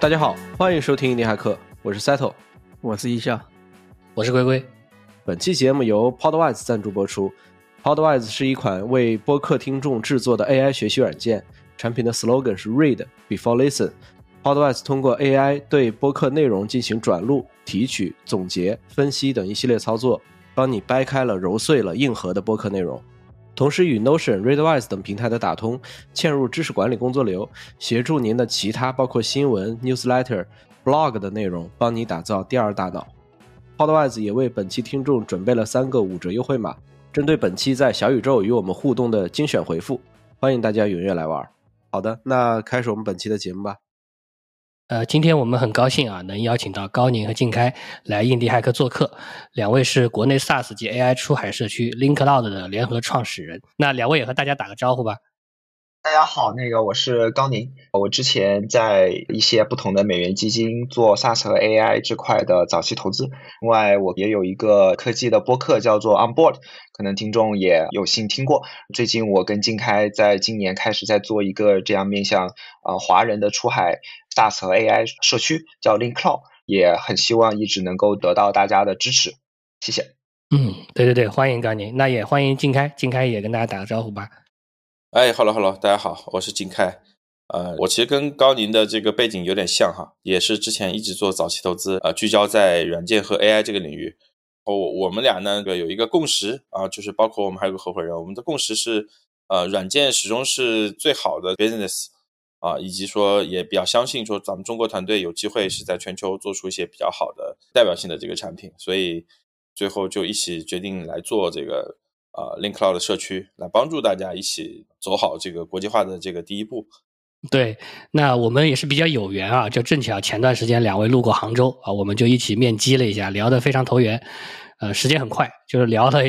大家好，欢迎收听印尼骇客，我是 Settle，我是一笑，我是龟龟。本期节目由 Podwise 赞助播出。Podwise 是一款为播客听众制作的 AI 学习软件，产品的 slogan 是 Read before listen。Podwise 通过 AI 对播客内容进行转录、提取、总结、分析等一系列操作，帮你掰开了、揉碎了硬核的播客内容。同时与 Notion、Readwise 等平台的打通，嵌入知识管理工作流，协助您的其他包括新闻、newsletter、blog 的内容，帮你打造第二大脑。Podwise 也为本期听众准备了三个五折优惠码，针对本期在小宇宙与我们互动的精选回复，欢迎大家踊跃来玩。好的，那开始我们本期的节目吧。呃，今天我们很高兴啊，能邀请到高宁和静开来印第骇客做客。两位是国内 SaaS 及 AI 出海社区 LinkCloud 的联合创始人。那两位也和大家打个招呼吧。大家好，那个我是高宁，我之前在一些不同的美元基金做 SaaS 和 AI 这块的早期投资。另外，我也有一个科技的播客叫做 Onboard，可能听众也有幸听过。最近我跟金开在今年开始在做一个这样面向呃华人的出海 SaaS 和 AI 社区，叫 LinkCloud，也很希望一直能够得到大家的支持。谢谢。嗯，对对对，欢迎高宁，那也欢迎金开，金开也跟大家打个招呼吧。哎，hello hello，大家好，我是金开。呃，我其实跟高宁的这个背景有点像哈，也是之前一直做早期投资，呃，聚焦在软件和 AI 这个领域。我我们俩呢有一个共识啊，就是包括我们还有个合伙人，我们的共识是，呃，软件始终是最好的 business 啊，以及说也比较相信说咱们中国团队有机会是在全球做出一些比较好的代表性的这个产品，所以最后就一起决定来做这个。啊，LinkCloud 的社区来帮助大家一起走好这个国际化的这个第一步。对，那我们也是比较有缘啊，就正巧前段时间两位路过杭州啊，我们就一起面基了一下，聊得非常投缘。呃，时间很快，就是聊了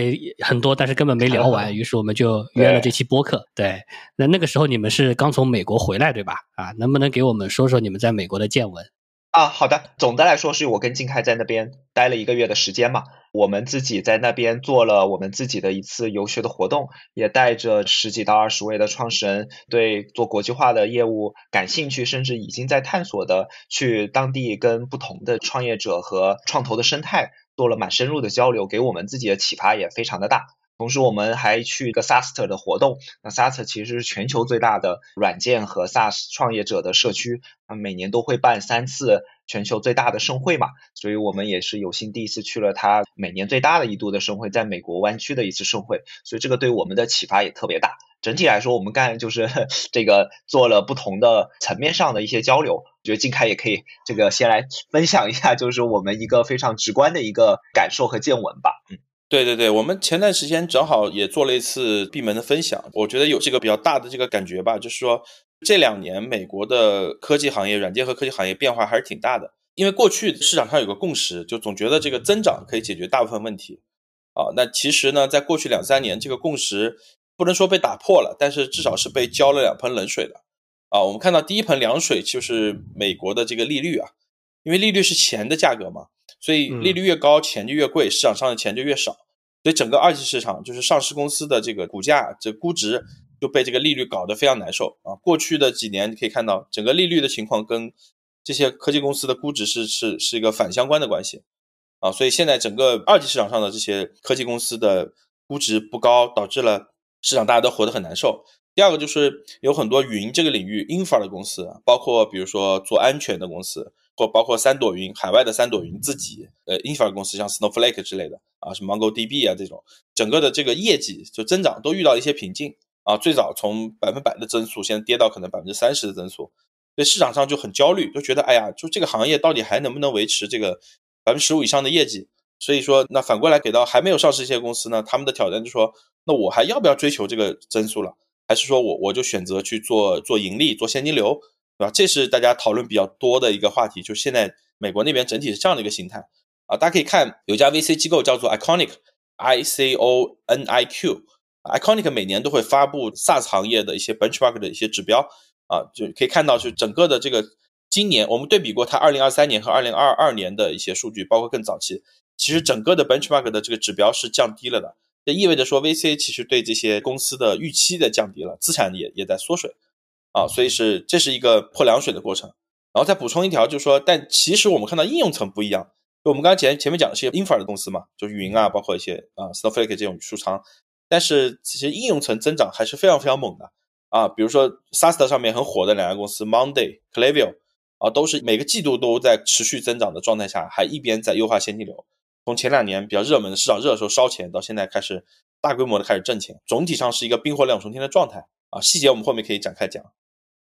很多，但是根本没聊完，于是我们就约了这期播客。对，那那个时候你们是刚从美国回来对吧？啊，能不能给我们说说你们在美国的见闻？啊，好的。总的来说，是我跟金开在那边待了一个月的时间嘛。我们自己在那边做了我们自己的一次游学的活动，也带着十几到二十位的创始人，对做国际化的业务感兴趣，甚至已经在探索的，去当地跟不同的创业者和创投的生态做了蛮深入的交流，给我们自己的启发也非常的大。同时，我们还去一个 SaaS 的活动。那 SaaS 其实是全球最大的软件和 SaaS 创业者的社区，每年都会办三次全球最大的盛会嘛。所以我们也是有幸第一次去了它每年最大的一度的盛会，在美国湾区的一次盛会。所以这个对我们的启发也特别大。整体来说，我们干就是 这个做了不同的层面上的一些交流。我觉得金开也可以这个先来分享一下，就是我们一个非常直观的一个感受和见闻吧。嗯。对对对，我们前段时间正好也做了一次闭门的分享，我觉得有这个比较大的这个感觉吧，就是说这两年美国的科技行业、软件和科技行业变化还是挺大的。因为过去市场上有个共识，就总觉得这个增长可以解决大部分问题啊。那其实呢，在过去两三年，这个共识不能说被打破了，但是至少是被浇了两盆冷水的啊。我们看到第一盆凉水就是美国的这个利率啊，因为利率是钱的价格嘛。所以利率越高，钱就越贵，市场上的钱就越少。所以整个二级市场就是上市公司的这个股价、这估值就被这个利率搞得非常难受啊。过去的几年你可以看到，整个利率的情况跟这些科技公司的估值是是是一个反相关的关系啊。所以现在整个二级市场上的这些科技公司的估值不高，导致了市场大家都活得很难受。第二个就是有很多云这个领域 infra 的公司，包括比如说做安全的公司。或包括三朵云，海外的三朵云自己，呃，infra 公司像 Snowflake 之类的啊，什么 MongoDB 啊这种，整个的这个业绩就增长都遇到一些瓶颈啊。最早从百分百的增速，现在跌到可能百分之三十的增速，所以市场上就很焦虑，就觉得哎呀，就这个行业到底还能不能维持这个百分之十五以上的业绩？所以说，那反过来给到还没有上市一些公司呢，他们的挑战就说，那我还要不要追求这个增速了？还是说我我就选择去做做盈利，做现金流？对吧？这是大家讨论比较多的一个话题，就现在美国那边整体是这样的一个形态啊。大家可以看有家 VC 机构叫做 Iconic，I C O N I Q Iconic 每年都会发布 SaaS 行业的一些 benchmark 的一些指标啊，就可以看到，就整个的这个今年我们对比过它二零二三年和二零二二年的一些数据，包括更早期，其实整个的 benchmark 的这个指标是降低了的，这意味着说 VC 其实对这些公司的预期的降低了，资产也也在缩水。啊，所以是这是一个泼凉水的过程然后再补充一条，就是说，但其实我们看到应用层不一样。就我们刚刚前前面讲的是 infra 的公司嘛，就是云啊，包括一些啊 Snowflake 这种数仓，但是其实应用层增长还是非常非常猛的啊。比如说 SaaS 上面很火的两家公司 Monday、c l a v i o 啊，都是每个季度都在持续增长的状态下，还一边在优化现金流。从前两年比较热门的市场热的时候烧钱，到现在开始大规模的开始挣钱，总体上是一个冰火两重天的状态啊。细节我们后面可以展开讲。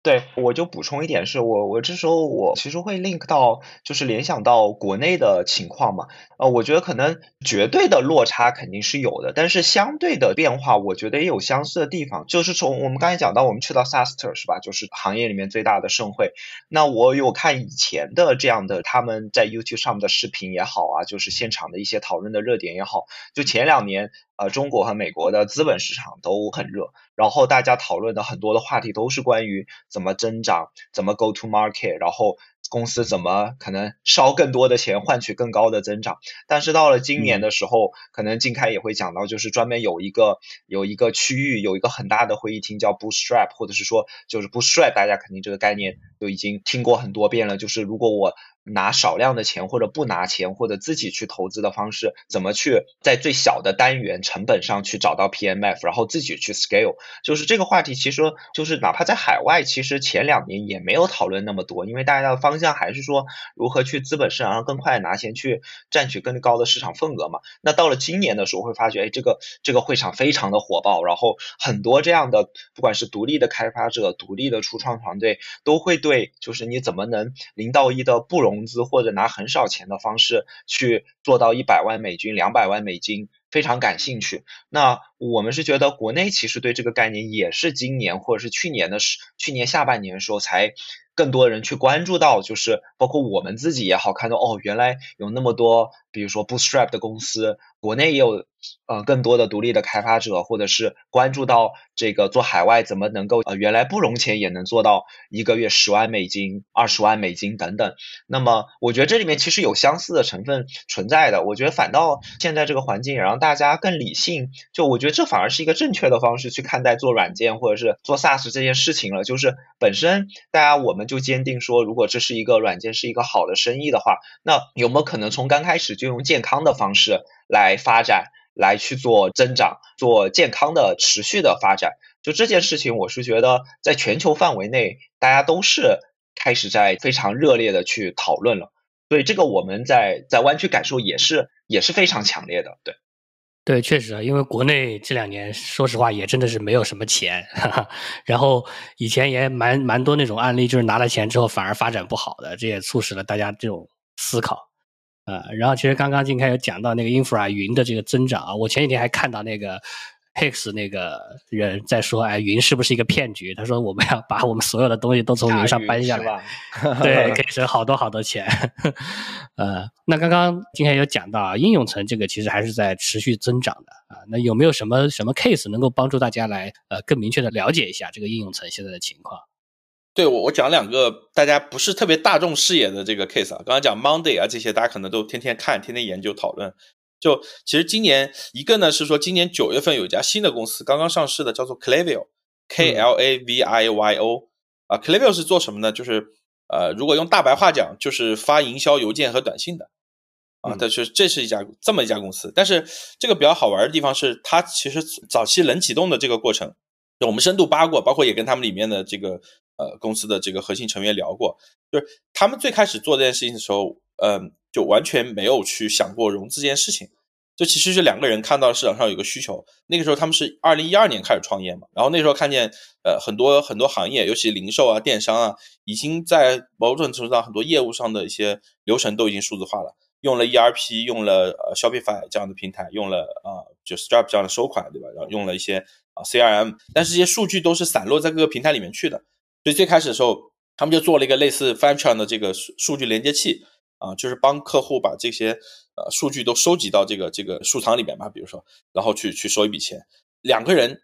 对，我就补充一点，是我我这时候我其实会 link 到，就是联想到国内的情况嘛。呃，我觉得可能绝对的落差肯定是有的，但是相对的变化，我觉得也有相似的地方。就是从我们刚才讲到，我们去到 Saster 是吧？就是行业里面最大的盛会。那我有看以前的这样的他们在 YouTube 上面的视频也好啊，就是现场的一些讨论的热点也好，就前两年。呃，中国和美国的资本市场都很热，然后大家讨论的很多的话题都是关于怎么增长，怎么 go to market，然后公司怎么可能烧更多的钱换取更高的增长。但是到了今年的时候，可能金开也会讲到，就是专门有一个有一个区域，有一个很大的会议厅叫 Bootstrap，或者是说就是 Bootstrap，大家肯定这个概念就已经听过很多遍了。就是如果我拿少量的钱，或者不拿钱，或者自己去投资的方式，怎么去在最小的单元成本上去找到 PMF，然后自己去 scale，就是这个话题，其实就是哪怕在海外，其实前两年也没有讨论那么多，因为大家的方向还是说如何去资本市场上更快拿钱去占取更高的市场份额嘛。那到了今年的时候，会发觉，哎，这个这个会场非常的火爆，然后很多这样的不管是独立的开发者、独立的初创团队，都会对就是你怎么能零到一的不融资或者拿很少钱的方式去做到一百万美金、两百万美金，非常感兴趣。那我们是觉得国内其实对这个概念也是今年或者是去年的时，去年下半年的时候才更多人去关注到，就是包括我们自己也好，看到哦，原来有那么多，比如说 Bootstrap 的公司，国内也有。呃，更多的独立的开发者，或者是关注到这个做海外怎么能够呃原来不融钱也能做到一个月十万美金、二十万美金等等。那么，我觉得这里面其实有相似的成分存在的。我觉得反倒现在这个环境也让大家更理性。就我觉得这反而是一个正确的方式去看待做软件或者是做 SaaS 这件事情了。就是本身大家我们就坚定说，如果这是一个软件是一个好的生意的话，那有没有可能从刚开始就用健康的方式来发展？来去做增长，做健康的持续的发展，就这件事情，我是觉得在全球范围内，大家都是开始在非常热烈的去讨论了。所以这个我们在在湾区感受也是也是非常强烈的。对，对，确实啊，因为国内这两年说实话也真的是没有什么钱，哈哈，然后以前也蛮蛮多那种案例，就是拿了钱之后反而发展不好的，这也促使了大家这种思考。呃，然后其实刚刚金开有讲到那个 infra 云的这个增长啊，我前几天还看到那个 Hex 那个人在说，哎，云是不是一个骗局？他说我们要把我们所有的东西都从云上搬下来，对，可以省好多好多钱。呃，那刚刚今天有讲到啊，应用层这个其实还是在持续增长的啊，那有没有什么什么 case 能够帮助大家来呃更明确的了解一下这个应用层现在的情况？对我，我讲两个大家不是特别大众视野的这个 case 啊，刚刚讲 Monday 啊这些，大家可能都天天看、天天研究讨论。就其实今年一个呢是说，今年九月份有一家新的公司刚刚上市的，叫做 Claviyo，K L A V I Y O 啊 Claviyo 是做什么呢？就是呃，如果用大白话讲，就是发营销邮件和短信的啊。但是这是一家这么一家公司，但是这个比较好玩的地方是，它其实早期冷启动的这个过程，我们深度扒过，包括也跟他们里面的这个。呃，公司的这个核心成员聊过，就是他们最开始做这件事情的时候，嗯，就完全没有去想过融资这件事情。就其实是两个人看到市场上有个需求，那个时候他们是二零一二年开始创业嘛，然后那时候看见，呃，很多很多行业，尤其零售啊、电商啊，已经在某种程度上很多业务上的一些流程都已经数字化了，用了 ERP，用了呃 Shopify 这样的平台，用了啊就 Stripe 这样的收款，对吧？然后用了一些啊 CRM，但是这些数据都是散落在各个平台里面去的。所以最开始的时候，他们就做了一个类似 f a n c h a n 的这个数数据连接器啊，就是帮客户把这些呃数据都收集到这个这个数仓里面嘛，比如说，然后去去收一笔钱。两个人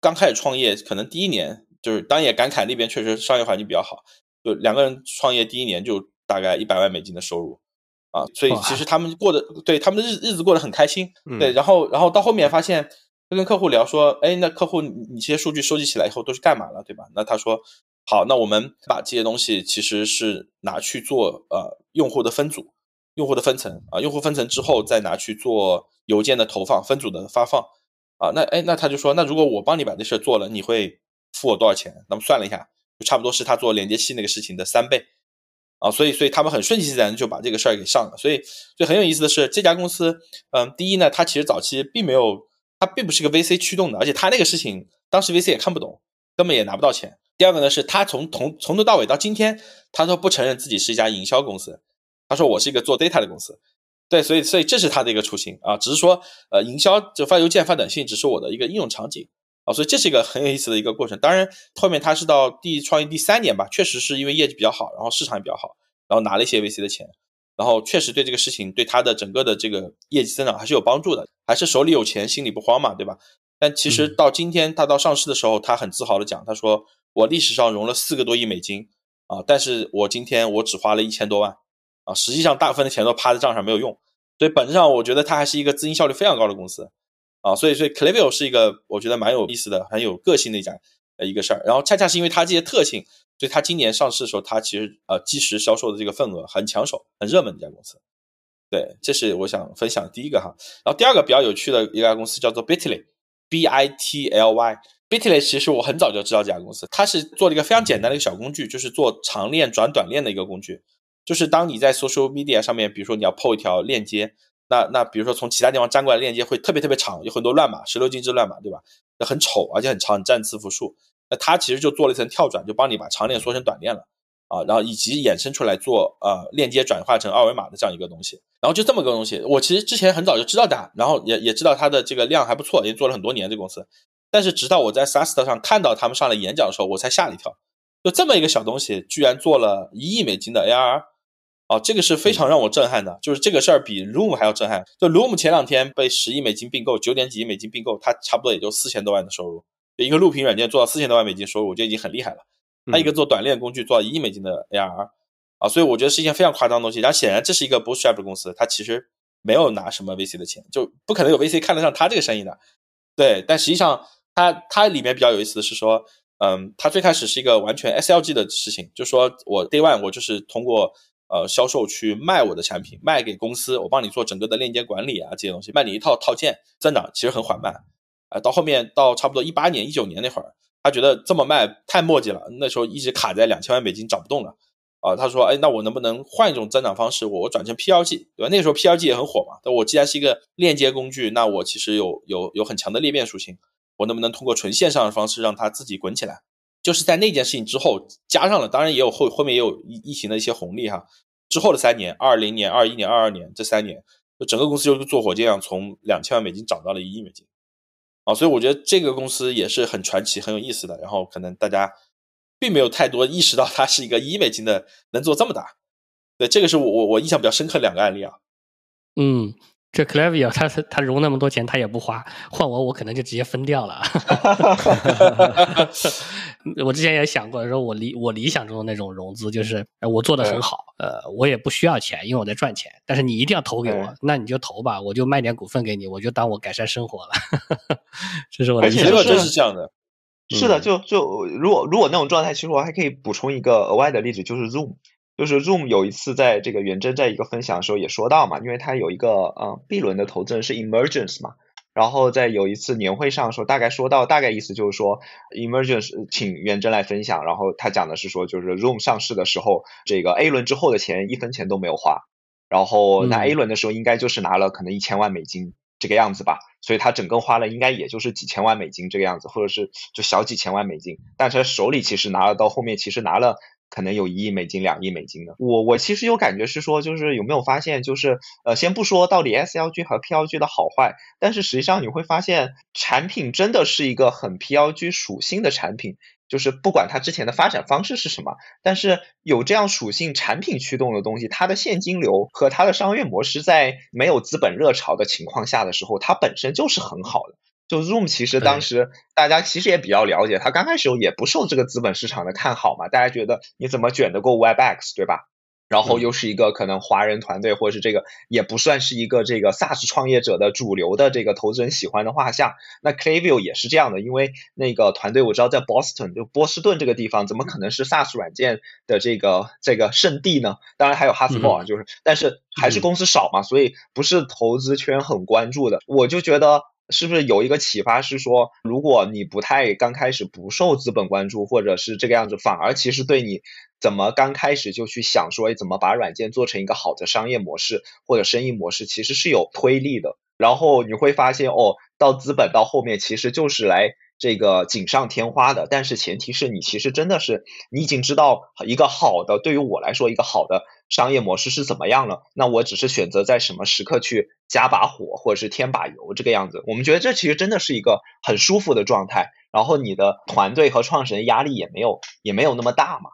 刚开始创业，可能第一年就是当然也感慨那边确实商业环境比较好，就两个人创业第一年就大概一百万美金的收入啊，所以其实他们过的对他们的日日子过得很开心，对，然后然后到后面发现，就跟客户聊说，哎，那客户你这些数据收集起来以后都是干嘛了，对吧？那他说。好，那我们把这些东西其实是拿去做呃用户的分组、用户的分层啊，用户分层之后再拿去做邮件的投放、分组的发放啊。那哎，那他就说，那如果我帮你把这事做了，你会付我多少钱？那么算了一下，就差不多是他做连接器那个事情的三倍啊。所以，所以他们很顺其自然就把这个事儿给上了。所以，所以很有意思的是，这家公司，嗯，第一呢，它其实早期并没有，它并不是个 VC 驱动的，而且它那个事情当时 VC 也看不懂，根本也拿不到钱。第二个呢，是他从从从头到尾到今天，他都不承认自己是一家营销公司，他说我是一个做 data 的公司，对，所以所以这是他的一个初心啊，只是说呃营销就发邮件发短信只是我的一个应用场景啊，所以这是一个很有意思的一个过程。当然后面他是到第创业第三年吧，确实是因为业绩比较好，然后市场也比较好，然后拿了一些 VC 的钱，然后确实对这个事情对他的整个的这个业绩增长还是有帮助的，还是手里有钱心里不慌嘛，对吧？但其实到今天他到上市的时候，他很自豪的讲，他说。我历史上融了四个多亿美金啊，但是我今天我只花了一千多万啊，实际上大部分的钱都趴在账上没有用，所以本质上我觉得它还是一个资金效率非常高的公司啊，所以所以 Clavio 是一个我觉得蛮有意思的、很有个性的一家呃一个事儿，然后恰恰是因为它这些特性，所以它今年上市的时候，它其实呃即时销售的这个份额很抢手、很热门的一家公司，对，这是我想分享第一个哈，然后第二个比较有趣的一家公司叫做 Bitly，B I T L Y。Bitly 其实我很早就知道这家公司，它是做了一个非常简单的一个小工具，就是做长链转短链的一个工具。就是当你在 social media 上面，比如说你要 PO 一条链接，那那比如说从其他地方粘过来链接会特别特别长，有很多乱码，十六进制乱码，对吧？那很丑，而且很长，占字符数。那它其实就做了一层跳转，就帮你把长链缩成短链了啊，然后以及衍生出来做呃链接转化成二维码的这样一个东西。然后就这么个东西，我其实之前很早就知道的，然后也也知道它的这个量还不错，也做了很多年这个公司。但是直到我在 SaaS 上看到他们上来演讲的时候，我才吓了一跳。就这么一个小东西，居然做了一亿美金的 ARR，哦，这个是非常让我震撼的。就是这个事儿比 Room 还要震撼。就 Room 前两天被十亿美金并购，九点几亿美金并购，它差不多也就四千多万的收入。一个录屏软件做到四千多万美金收入，我觉得已经很厉害了。它一个做短链工具做到一亿美金的 ARR，啊，所以我觉得是一件非常夸张的东西。然后显然这是一个 Bootstrap 的公司，它其实没有拿什么 VC 的钱，就不可能有 VC 看得上它这个生意的。对，但实际上。它它里面比较有意思的是说，嗯，它最开始是一个完全 SLG 的事情，就说我 Day One 我就是通过呃销售去卖我的产品，卖给公司，我帮你做整个的链接管理啊这些东西，卖你一套套件，增长其实很缓慢，啊，到后面到差不多一八年一九年那会儿，他觉得这么卖太磨叽了，那时候一直卡在两千万美金涨不动了，啊，他说，哎，那我能不能换一种增长方式，我我转成 PLG，对吧？那时候 PLG 也很火嘛，但我既然是一个链接工具，那我其实有有有很强的裂变属性。我能不能通过纯线上的方式让它自己滚起来？就是在那件事情之后加上了，当然也有后后面也有疫疫情的一些红利哈。之后的三年，二零年、二一年、二二年这三年，就整个公司就是坐火箭一样，从两千万美金涨到了一亿美金啊！所以我觉得这个公司也是很传奇、很有意思的。然后可能大家并没有太多意识到它是一个一亿美金的能做这么大。对，这个是我我我印象比较深刻的两个案例啊。嗯。这 Clavio 他他融那么多钱他也不花，换我我可能就直接分掉了。我之前也想过，说我理我理想中的那种融资就是我做的很好，呃，我也不需要钱，因为我在赚钱。但是你一定要投给我，那你就投吧，我就卖点股份给你，我就当我改善生活了。这是我的理想。真是这样的。是的，就就如果如果那种状态，其实我还可以补充一个额外的例子，就是 Zoom。就是 Zoom 有一次在这个元真在一个分享的时候也说到嘛，因为他有一个呃 B 轮的投资人是 Emergence 嘛，然后在有一次年会上说大概说到大概意思就是说 Emergence 请元真来分享，然后他讲的是说就是 Zoom 上市的时候这个 A 轮之后的钱一分钱都没有花，然后那 A 轮的时候应该就是拿了可能一千万美金这个样子吧，所以他整个花了应该也就是几千万美金这个样子，或者是就小几千万美金，但是他手里其实拿了到后面其实拿了。可能有一亿美金、两亿美金的。我我其实有感觉是说，就是有没有发现，就是呃，先不说到底 SLG 和 PLG 的好坏，但是实际上你会发现，产品真的是一个很 PLG 属性的产品。就是不管它之前的发展方式是什么，但是有这样属性产品驱动的东西，它的现金流和它的商业模式在没有资本热潮的情况下的时候，它本身就是很好的。就 Zoom 其实当时大家其实也比较了解，它刚开始也不受这个资本市场的看好嘛，大家觉得你怎么卷得过 Webex 对吧？然后又是一个可能华人团队，或者是这个也不算是一个这个 SaaS 创业者的主流的这个投资人喜欢的画像。那 Clayview 也是这样的，因为那个团队我知道在 Boston 就波士顿这个地方，怎么可能是 SaaS 软件的这个这个圣地呢？当然还有 HubSpot 啊，就是但是还是公司少嘛，所以不是投资圈很关注的。我就觉得。是不是有一个启发是说，如果你不太刚开始不受资本关注，或者是这个样子，反而其实对你怎么刚开始就去想说，哎，怎么把软件做成一个好的商业模式或者生意模式，其实是有推力的。然后你会发现，哦，到资本到后面其实就是来。这个锦上添花的，但是前提是你其实真的是你已经知道一个好的，对于我来说一个好的商业模式是怎么样了。那我只是选择在什么时刻去加把火或者是添把油这个样子。我们觉得这其实真的是一个很舒服的状态，然后你的团队和创始人压力也没有也没有那么大嘛。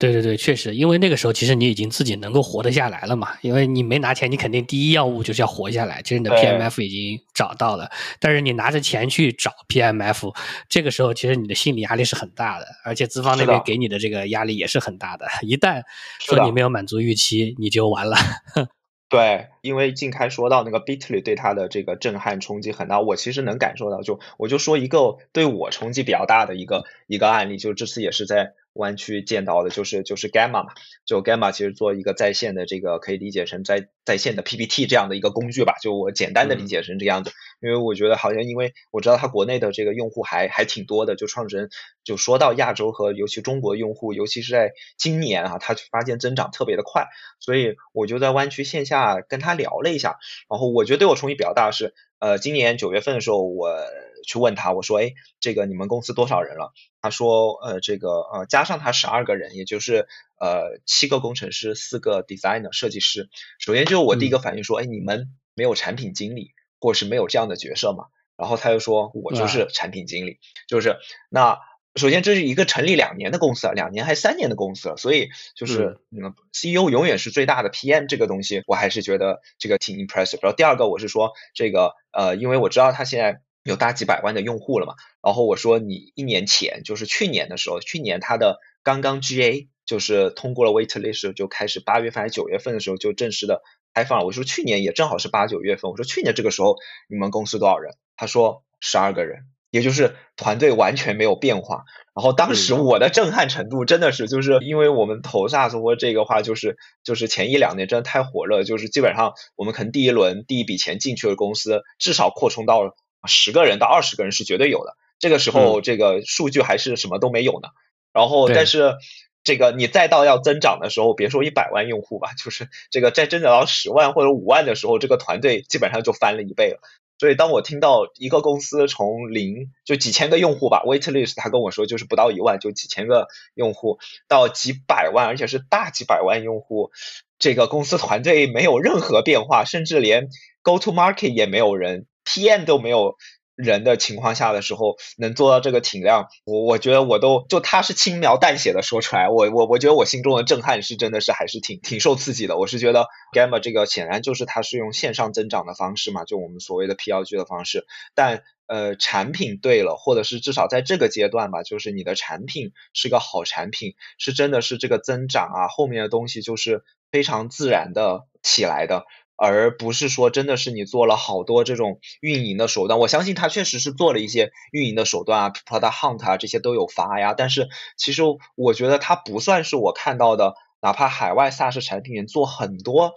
对对对，确实，因为那个时候其实你已经自己能够活得下来了嘛，因为你没拿钱，你肯定第一要务就是要活下来。其实你的 PMF 已经找到了，但是你拿着钱去找 PMF，这个时候其实你的心理压力是很大的，而且资方那边给你的这个压力也是很大的。一旦说你没有满足预期，你就完了。对，因为静开说到那个 Bitly 对他的这个震撼冲击很大，我其实能感受到。就我就说一个对我冲击比较大的一个一个案例，就这次也是在。湾区见到的就是就是 Gamma 嘛，就 Gamma 其实做一个在线的这个可以理解成在在线的 PPT 这样的一个工具吧，就我简单的理解成这样子。因为我觉得好像因为我知道它国内的这个用户还还挺多的，就创始人就说到亚洲和尤其中国用户，尤其是在今年啊，他发现增长特别的快，所以我就在湾区线下跟他聊了一下，然后我觉得对我冲击比较大的是。呃，今年九月份的时候，我去问他，我说，哎，这个你们公司多少人了？他说，呃，这个呃，加上他十二个人，也就是呃七个工程师，四个 designer 设计师。首先就我第一个反应说，哎，你们没有产品经理，或者是没有这样的角色嘛？然后他又说，我就是产品经理，就是那。首先，这是一个成立两年的公司啊，两年还三年的公司了，所以就是嗯，CEO 永远是最大的 PM 这个东西，我还是觉得这个挺 impressive。然后第二个，我是说这个呃，因为我知道他现在有大几百万的用户了嘛，然后我说你一年前就是去年的时候，去年他的刚刚 GA 就是通过了 waitlist 就开始八月份还是九月份的时候就正式的开放了。我说去年也正好是八九月份，我说去年这个时候你们公司多少人？他说十二个人。也就是团队完全没有变化，然后当时我的震撼程度真的是，就是因为我们投 SaaS 或这个话，就是就是前一两年真的太火热，就是基本上我们可能第一轮第一笔钱进去的公司，至少扩充到十个人到二十个人是绝对有的。这个时候这个数据还是什么都没有呢。然后但是这个你再到要增长的时候，别说一百万用户吧，就是这个在增长到十万或者五万的时候，这个团队基本上就翻了一倍了。所以，当我听到一个公司从零就几千个用户吧，waitlist，他跟我说就是不到一万，就几千个用户到几百万，而且是大几百万用户，这个公司团队没有任何变化，甚至连 go to market 也没有人，PM 都没有。人的情况下的时候，能做到这个体量，我我觉得我都就他是轻描淡写的说出来，我我我觉得我心中的震撼是真的是还是挺挺受刺激的。我是觉得 Gamma 这个显然就是它是用线上增长的方式嘛，就我们所谓的 PLG 的方式，但呃产品对了，或者是至少在这个阶段吧，就是你的产品是个好产品，是真的是这个增长啊，后面的东西就是非常自然的起来的。而不是说真的是你做了好多这种运营的手段，我相信他确实是做了一些运营的手段啊，Product Hunt 啊这些都有发呀。但是其实我觉得他不算是我看到的，哪怕海外 SaaS 产品做很多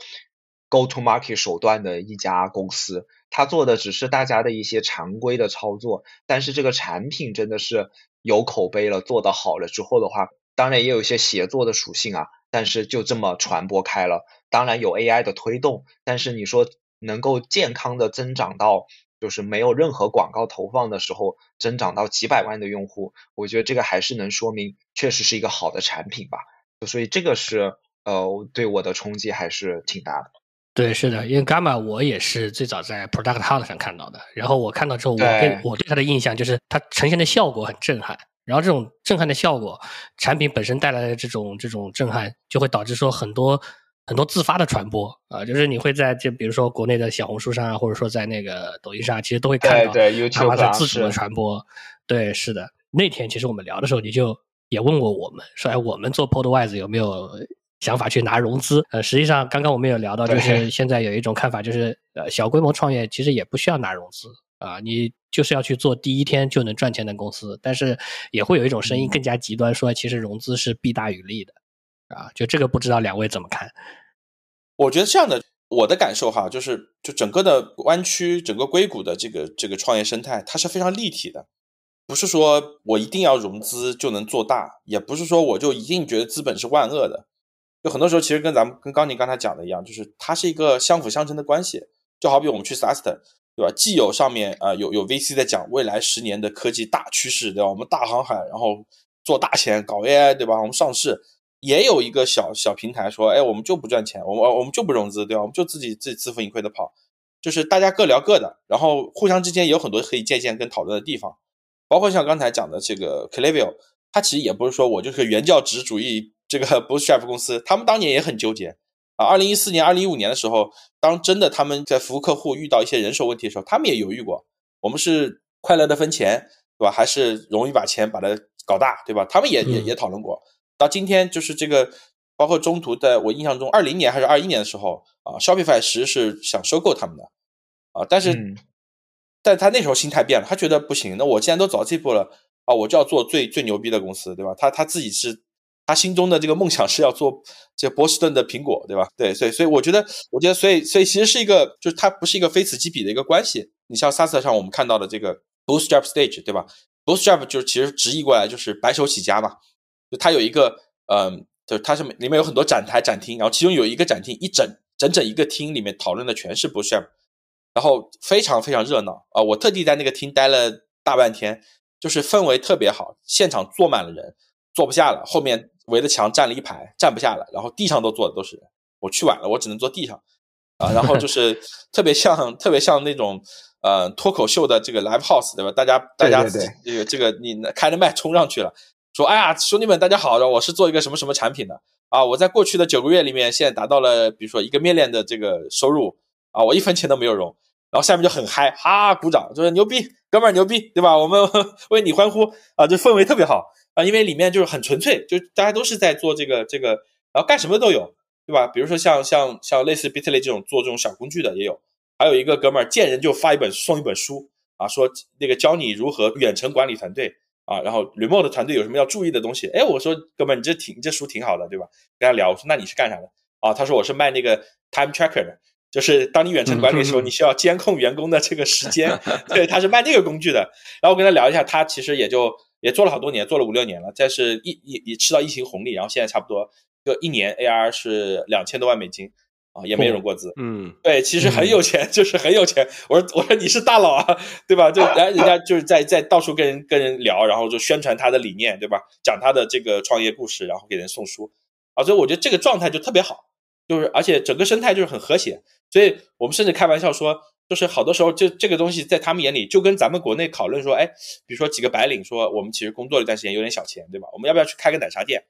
Go to Market 手段的一家公司，他做的只是大家的一些常规的操作。但是这个产品真的是有口碑了，做得好了之后的话，当然也有一些协作的属性啊。但是就这么传播开了。当然有 AI 的推动，但是你说能够健康的增长到，就是没有任何广告投放的时候，增长到几百万的用户，我觉得这个还是能说明确实是一个好的产品吧。所以这个是呃对我的冲击还是挺大的。对，是的，因为 Gamma 我也是最早在 Product Hunt 上看到的，然后我看到之后，我对我对它的印象就是它呈现的效果很震撼。然后这种震撼的效果，产品本身带来的这种这种震撼，就会导致说很多。很多自发的传播啊，就是你会在这，比如说国内的小红书上啊，或者说在那个抖音上，其实都会看到他们在自主的传播。对，是的。那天其实我们聊的时候，你就也问过我们说，哎，我们做 Podwise 有没有想法去拿融资。呃，实际上刚刚我们有聊到，就是现在有一种看法，就是呃小规模创业其实也不需要拿融资啊，你就是要去做第一天就能赚钱的公司。但是也会有一种声音更加极端，说其实融资是弊大于利的啊。就这个不知道两位怎么看？我觉得这样的。我的感受哈，就是就整个的湾区，整个硅谷的这个这个创业生态，它是非常立体的，不是说我一定要融资就能做大，也不是说我就一定觉得资本是万恶的。就很多时候，其实跟咱们跟刚宁刚才讲的一样，就是它是一个相辅相成的关系。就好比我们去 SaaS，对吧？既有上面啊有有 VC 在讲未来十年的科技大趋势，对吧？我们大航海，然后做大钱，搞 AI，对吧？我们上市。也有一个小小平台说，哎，我们就不赚钱，我们我们就不融资，对吧？我们就自己自己自负盈亏的跑，就是大家各聊各的，然后互相之间有很多可以借鉴跟讨论的地方，包括像刚才讲的这个 Clavio，它其实也不是说我就是原教旨主义这个 Bootstrap 公司，他们当年也很纠结啊。二零一四年、二零一五年的时候，当真的他们在服务客户遇到一些人手问题的时候，他们也犹豫过，我们是快乐的分钱，对吧？还是容易把钱把它搞大，对吧？他们也也也讨论过。到今天就是这个，包括中途的，我印象中二零年还是二一年的时候啊，Shopify 其实是想收购他们的啊，但是，但他那时候心态变了，他觉得不行，那我既然都走到这步了啊，我就要做最最牛逼的公司，对吧？他他自己是他心中的这个梦想是要做这波士顿的苹果，对吧？对，所以所以我觉得，我觉得所以所以其实是一个，就是它不是一个非此即彼的一个关系。你像 SaaS 上我们看到的这个 Bootstrap Stage，对吧？Bootstrap 就是其实直译过来就是白手起家嘛。就它有一个，嗯，就是它是里面有很多展台展厅，然后其中有一个展厅一整整整一个厅里面讨论的全是 Bootstrap，然后非常非常热闹啊！我特地在那个厅待了大半天，就是氛围特别好，现场坐满了人，坐不下了，后面围着墙站了一排，站不下了，然后地上都坐的都是人。我去晚了，我只能坐地上啊，然后就 是特别像特别像那种呃脱口秀的这个 live house，对吧？大家大家这个这个你开着麦冲上去了。说，哎呀，兄弟们，大家好，我是做一个什么什么产品的啊？我在过去的九个月里面，现在达到了，比如说一个面链的这个收入啊，我一分钱都没有融，然后下面就很嗨，哈，鼓掌，就是牛逼，哥们儿牛逼，对吧？我们为你欢呼啊，这氛围特别好啊，因为里面就是很纯粹，就大家都是在做这个这个，然后干什么都有，对吧？比如说像像像类似 Bitly 这种做这种小工具的也有，还有一个哥们儿见人就发一本送一本书啊，说那个教你如何远程管理团队。啊，然后 remote 团队有什么要注意的东西？哎，我说哥们，你这挺，你这书挺好的，对吧？跟他聊，我说那你是干啥的？啊，他说我是卖那个 time tracker 的，就是当你远程管理的时候，你需要监控员工的这个时间。对，他是卖那个工具的。然后我跟他聊一下，他其实也就也做了好多年，做了五六年了，但是疫疫也吃到疫情红利，然后现在差不多就一年 AR 是两千多万美金。啊，也没融过资，嗯，对，其实很有钱，就是很有钱。我说，我说你是大佬啊，对吧？就然后人家就是在在到处跟人跟人聊，然后就宣传他的理念，对吧？讲他的这个创业故事，然后给人送书啊。所以我觉得这个状态就特别好，就是而且整个生态就是很和谐。所以我们甚至开玩笑说，就是好多时候就这个东西在他们眼里就跟咱们国内讨论说，哎，比如说几个白领说，我们其实工作了一段时间有点小钱，对吧？我们要不要去开个奶茶店？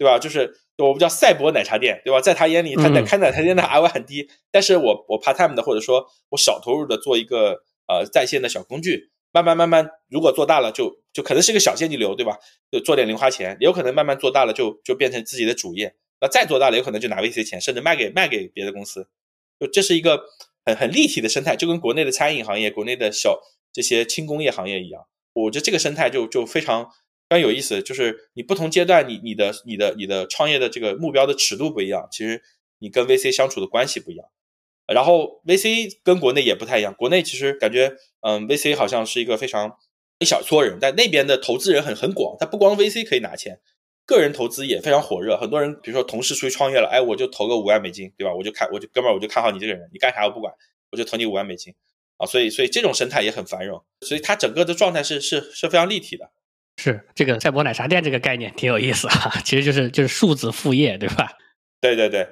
对吧？就是我们叫赛博奶茶店，对吧？在他眼里，他在开奶茶店的 ROI 很低，但是我我 part time 的，或者说我小投入的做一个呃在线的小工具，慢慢慢慢，如果做大了，就就可能是一个小现金流，对吧？就做点零花钱，也有可能慢慢做大了，就就变成自己的主业。那再做大了，有可能就拿 VC 钱，甚至卖给卖给别的公司。就这是一个很很立体的生态，就跟国内的餐饮行业、国内的小这些轻工业行业一样。我觉得这个生态就就非常。非常有意思，就是你不同阶段，你你的你的你的创业的这个目标的尺度不一样，其实你跟 VC 相处的关系不一样。然后 VC 跟国内也不太一样，国内其实感觉，嗯，VC 好像是一个非常一小撮人，但那边的投资人很很广，他不光 VC 可以拿钱，个人投资也非常火热。很多人比如说同事出去创业了，哎，我就投个五万美金，对吧？我就看我就哥们儿，我就看好你这个人，你干啥我不管，我就投你五万美金啊。所以所以这种生态也很繁荣，所以它整个的状态是是是非常立体的。是这个赛博奶茶店这个概念挺有意思啊，其实就是就是数字副业，对吧？对对对，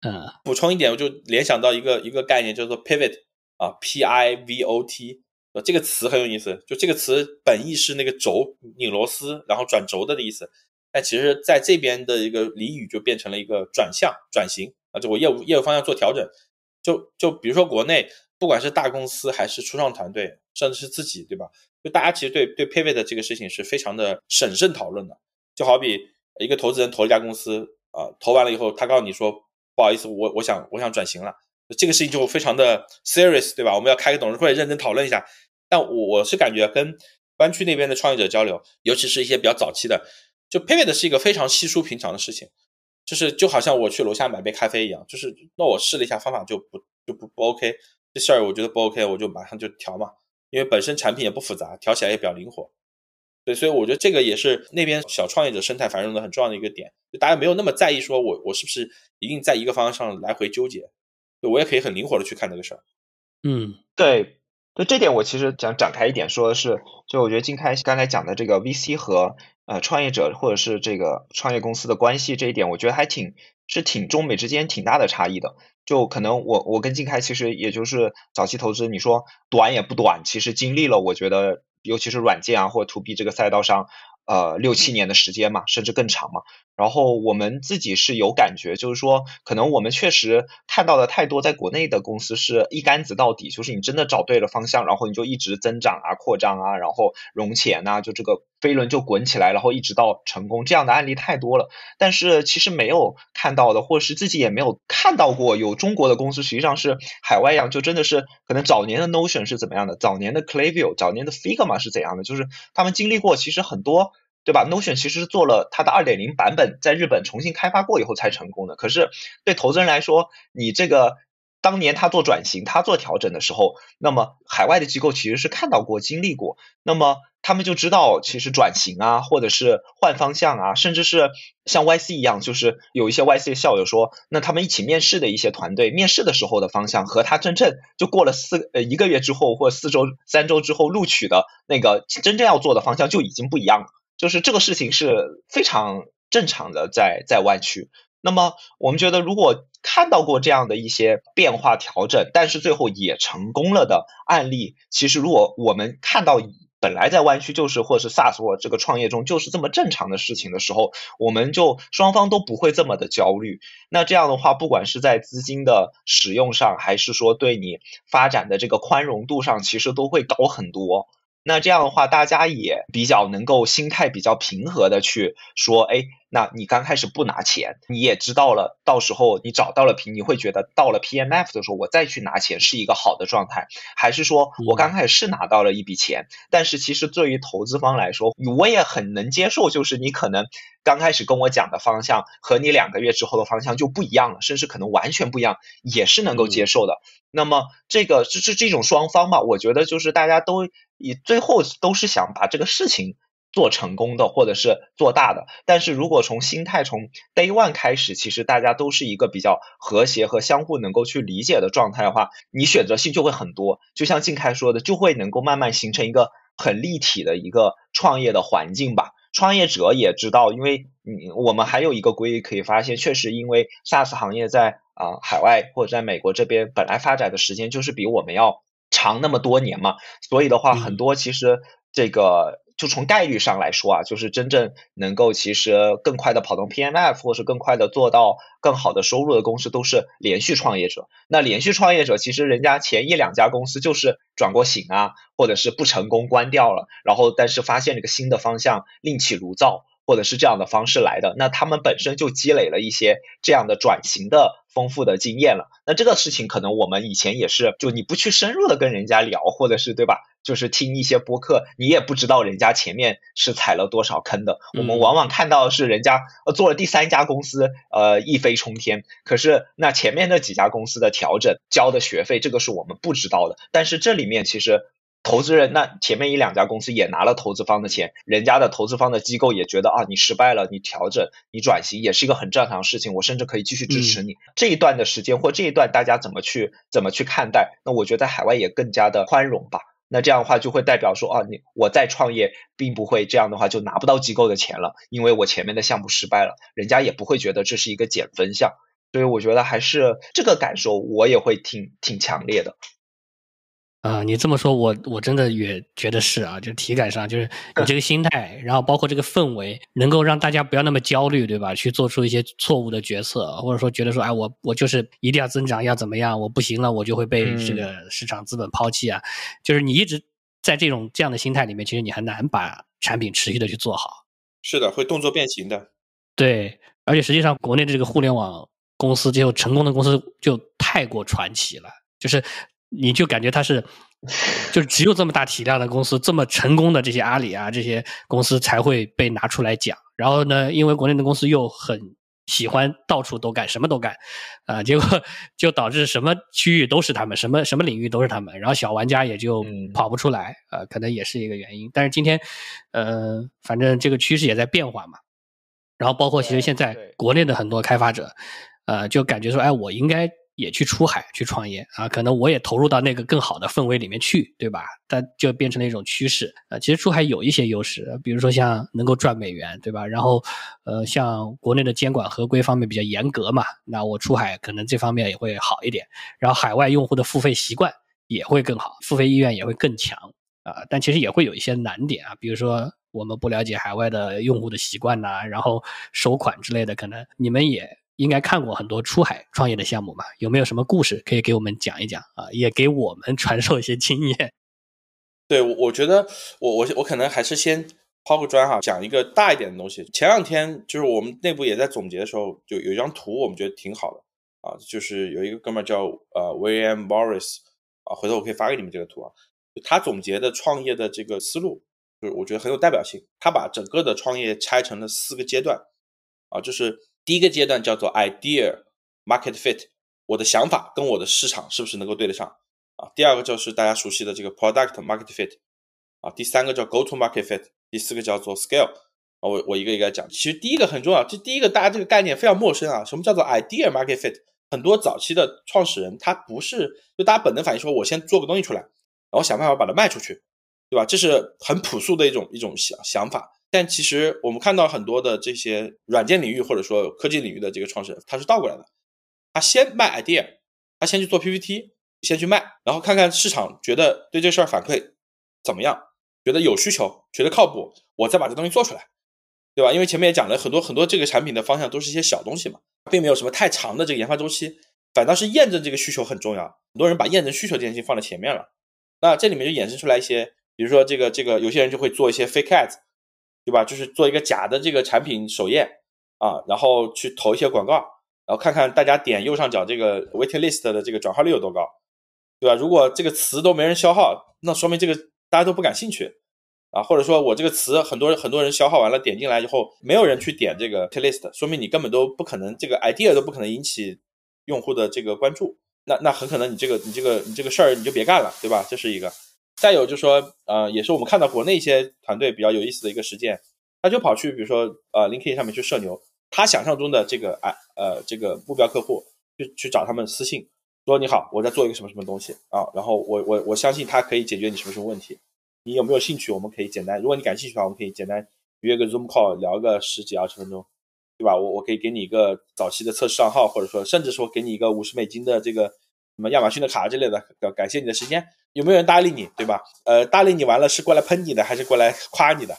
嗯，补充一点，我就联想到一个一个概念，叫做 pivot 啊，P I V O T，呃，这个词很有意思，就这个词本意是那个轴拧螺丝，然后转轴的的意思，但其实在这边的一个俚语就变成了一个转向、转型啊，就我业务业务方向做调整，就就比如说国内不管是大公司还是初创团队，甚至是自己，对吧？就大家其实对对 pivot 这个事情是非常的审慎讨论的，就好比一个投资人投一家公司，啊，投完了以后，他告诉你说不好意思，我我想我想转型了，这个事情就非常的 serious，对吧？我们要开个董事会认真讨论一下。但我我是感觉跟湾区那边的创业者交流，尤其是一些比较早期的，就 pivot 是一个非常稀疏平常的事情，就是就好像我去楼下买杯咖啡一样，就是那我试了一下方法就不就不不 OK，这事儿我觉得不 OK，我就马上就调嘛，因为本身产品也不复杂，调起来也比较灵活。对，所以我觉得这个也是那边小创业者生态繁荣的很重要的一个点，就大家没有那么在意说我我是不是一定在一个方向上来回纠结，对我也可以很灵活的去看这个事儿。嗯，对。就这点，我其实想展开一点说的是，就我觉得金开刚才讲的这个 VC 和呃创业者或者是这个创业公司的关系这一点，我觉得还挺是挺中美之间挺大的差异的。就可能我我跟静开其实也就是早期投资，你说短也不短，其实经历了我觉得尤其是软件啊或者 To B 这个赛道上。呃，六七年的时间嘛，甚至更长嘛。然后我们自己是有感觉，就是说，可能我们确实看到的太多，在国内的公司是一竿子到底，就是你真的找对了方向，然后你就一直增长啊、扩张啊，然后融钱呐，就这个飞轮就滚起来，然后一直到成功，这样的案例太多了。但是其实没有看到的，或是自己也没有看到过，有中国的公司实际上是海外样，就真的是可能早年的 Notion 是怎么样的，早年的 Klaviyo、早年的 Figma 是怎样的，就是他们经历过，其实很多。对吧？Notion 其实是做了它的二点零版本，在日本重新开发过以后才成功的。可是对投资人来说，你这个当年他做转型、他做调整的时候，那么海外的机构其实是看到过、经历过，那么他们就知道，其实转型啊，或者是换方向啊，甚至是像 YC 一样，就是有一些 YC 的校友说，那他们一起面试的一些团队，面试的时候的方向和他真正就过了四呃一个月之后或四周、三周之后录取的那个真正要做的方向就已经不一样了。就是这个事情是非常正常的，在在湾区。那么我们觉得，如果看到过这样的一些变化调整，但是最后也成功了的案例，其实如果我们看到本来在湾区就是或是 SaaS 或这个创业中就是这么正常的事情的时候，我们就双方都不会这么的焦虑。那这样的话，不管是在资金的使用上，还是说对你发展的这个宽容度上，其实都会高很多。那这样的话，大家也比较能够心态比较平和的去说，哎，那你刚开始不拿钱，你也知道了，到时候你找到了平，你会觉得到了 PMF 的时候，我再去拿钱是一个好的状态，还是说我刚开始是拿到了一笔钱，但是其实对于投资方来说，我也很能接受，就是你可能刚开始跟我讲的方向和你两个月之后的方向就不一样了，甚至可能完全不一样，也是能够接受的。那么这个这这这种双方嘛，我觉得就是大家都以最后都是想把这个事情做成功的，或者是做大的。但是如果从心态从 day one 开始，其实大家都是一个比较和谐和相互能够去理解的状态的话，你选择性就会很多。就像静开说的，就会能够慢慢形成一个很立体的一个创业的环境吧。创业者也知道，因为嗯我们还有一个规律可以发现，确实因为 SaaS 行业在啊海外或者在美国这边本来发展的时间就是比我们要长那么多年嘛，所以的话很多其实这个。就从概率上来说啊，就是真正能够其实更快的跑动 PMF，或是更快的做到更好的收入的公司，都是连续创业者。那连续创业者其实人家前一两家公司就是转过型啊，或者是不成功关掉了，然后但是发现了一个新的方向，另起炉灶。或者是这样的方式来的，那他们本身就积累了一些这样的转型的丰富的经验了。那这个事情可能我们以前也是，就你不去深入的跟人家聊，或者是对吧？就是听一些播客，你也不知道人家前面是踩了多少坑的。我们往往看到是人家呃做了第三家公司，呃一飞冲天，可是那前面那几家公司的调整交的学费，这个是我们不知道的。但是这里面其实。投资人那前面一两家公司也拿了投资方的钱，人家的投资方的机构也觉得啊，你失败了，你调整，你转型也是一个很正常的事情，我甚至可以继续支持你。这一段的时间或这一段大家怎么去怎么去看待？那我觉得在海外也更加的宽容吧。那这样的话就会代表说啊，你我再创业并不会这样的话就拿不到机构的钱了，因为我前面的项目失败了，人家也不会觉得这是一个减分项。所以我觉得还是这个感受我也会挺挺强烈的。啊，你这么说，我我真的也觉得是啊，就体感上，就是 你这个心态，然后包括这个氛围，能够让大家不要那么焦虑，对吧？去做出一些错误的决策，或者说觉得说，哎，我我就是一定要增长，要怎么样？我不行了，我就会被这个市场资本抛弃啊。就是你一直在这种这样的心态里面，其实你很难把产品持续的去做好。是的，会动作变形的。对，而且实际上国内的这个互联网公司，就成功的公司就太过传奇了，就是你就感觉它是。就只有这么大体量的公司，这么成功的这些阿里啊，这些公司才会被拿出来讲。然后呢，因为国内的公司又很喜欢到处都干，什么都干，啊，结果 就导致什么区域都是他们，什么什么领域都是他们，然后小玩家也就跑不出来，呃，可能也是一个原因。但是今天，呃，反正这个趋势也在变化嘛。然后包括其实现在国内的很多开发者，呃，就感觉说，哎，我应该。也去出海去创业啊，可能我也投入到那个更好的氛围里面去，对吧？但就变成了一种趋势啊。其实出海有一些优势，比如说像能够赚美元，对吧？然后，呃，像国内的监管合规方面比较严格嘛，那我出海可能这方面也会好一点。然后海外用户的付费习惯也会更好，付费意愿也会更强啊。但其实也会有一些难点啊，比如说我们不了解海外的用户的习惯呐，然后收款之类的，可能你们也。应该看过很多出海创业的项目吧？有没有什么故事可以给我们讲一讲啊？也给我们传授一些经验。对，我我觉得我我我可能还是先抛个砖哈，讲一个大一点的东西。前两天就是我们内部也在总结的时候，就有一张图，我们觉得挺好的啊，就是有一个哥们儿叫呃 William Morris 啊，回头我可以发给你们这个图啊，他总结的创业的这个思路，就是我觉得很有代表性。他把整个的创业拆成了四个阶段啊，就是。第一个阶段叫做 idea market fit，我的想法跟我的市场是不是能够对得上啊？第二个就是大家熟悉的这个 product market fit，啊，第三个叫 go to market fit，第四个叫做 scale，啊，我我一个一个讲。其实第一个很重要，这第一个大家这个概念非常陌生啊，什么叫做 idea market fit？很多早期的创始人他不是，就大家本能反应说，我先做个东西出来，然后想办法把它卖出去，对吧？这是很朴素的一种一种想想法。但其实我们看到很多的这些软件领域或者说科技领域的这个创始人，他是倒过来的，他先卖 idea，他先去做 PPT，先去卖，然后看看市场觉得对这事儿反馈怎么样，觉得有需求，觉得靠谱，我再把这东西做出来，对吧？因为前面也讲了很多很多这个产品的方向都是一些小东西嘛，并没有什么太长的这个研发周期，反倒是验证这个需求很重要，很多人把验证需求这件事情放在前面了，那这里面就衍生出来一些，比如说这个这个有些人就会做一些 fake ads。对吧？就是做一个假的这个产品首页啊，然后去投一些广告，然后看看大家点右上角这个 waiting list 的这个转化率有多高，对吧？如果这个词都没人消耗，那说明这个大家都不感兴趣啊，或者说我这个词很多人很多人消耗完了点进来以后，没有人去点这个 t list，说明你根本都不可能这个 idea 都不可能引起用户的这个关注，那那很可能你这个你这个你这个事儿你就别干了，对吧？这是一个。再有就是说，呃，也是我们看到国内一些团队比较有意思的一个实践，他就跑去，比如说，呃，LinkedIn 上面去社牛，他想象中的这个，哎，呃，这个目标客户，去去找他们私信，说你好，我在做一个什么什么东西啊，然后我我我相信他可以解决你什么什么问题，你有没有兴趣？我们可以简单，如果你感兴趣的话，我们可以简单约个 Zoom call 聊个十几二十分钟，对吧？我我可以给你一个早期的测试账号，或者说甚至说给你一个五十美金的这个什么亚马逊的卡之类的，感感谢你的时间。有没有人搭理你，对吧？呃，搭理你完了是过来喷你的，还是过来夸你的，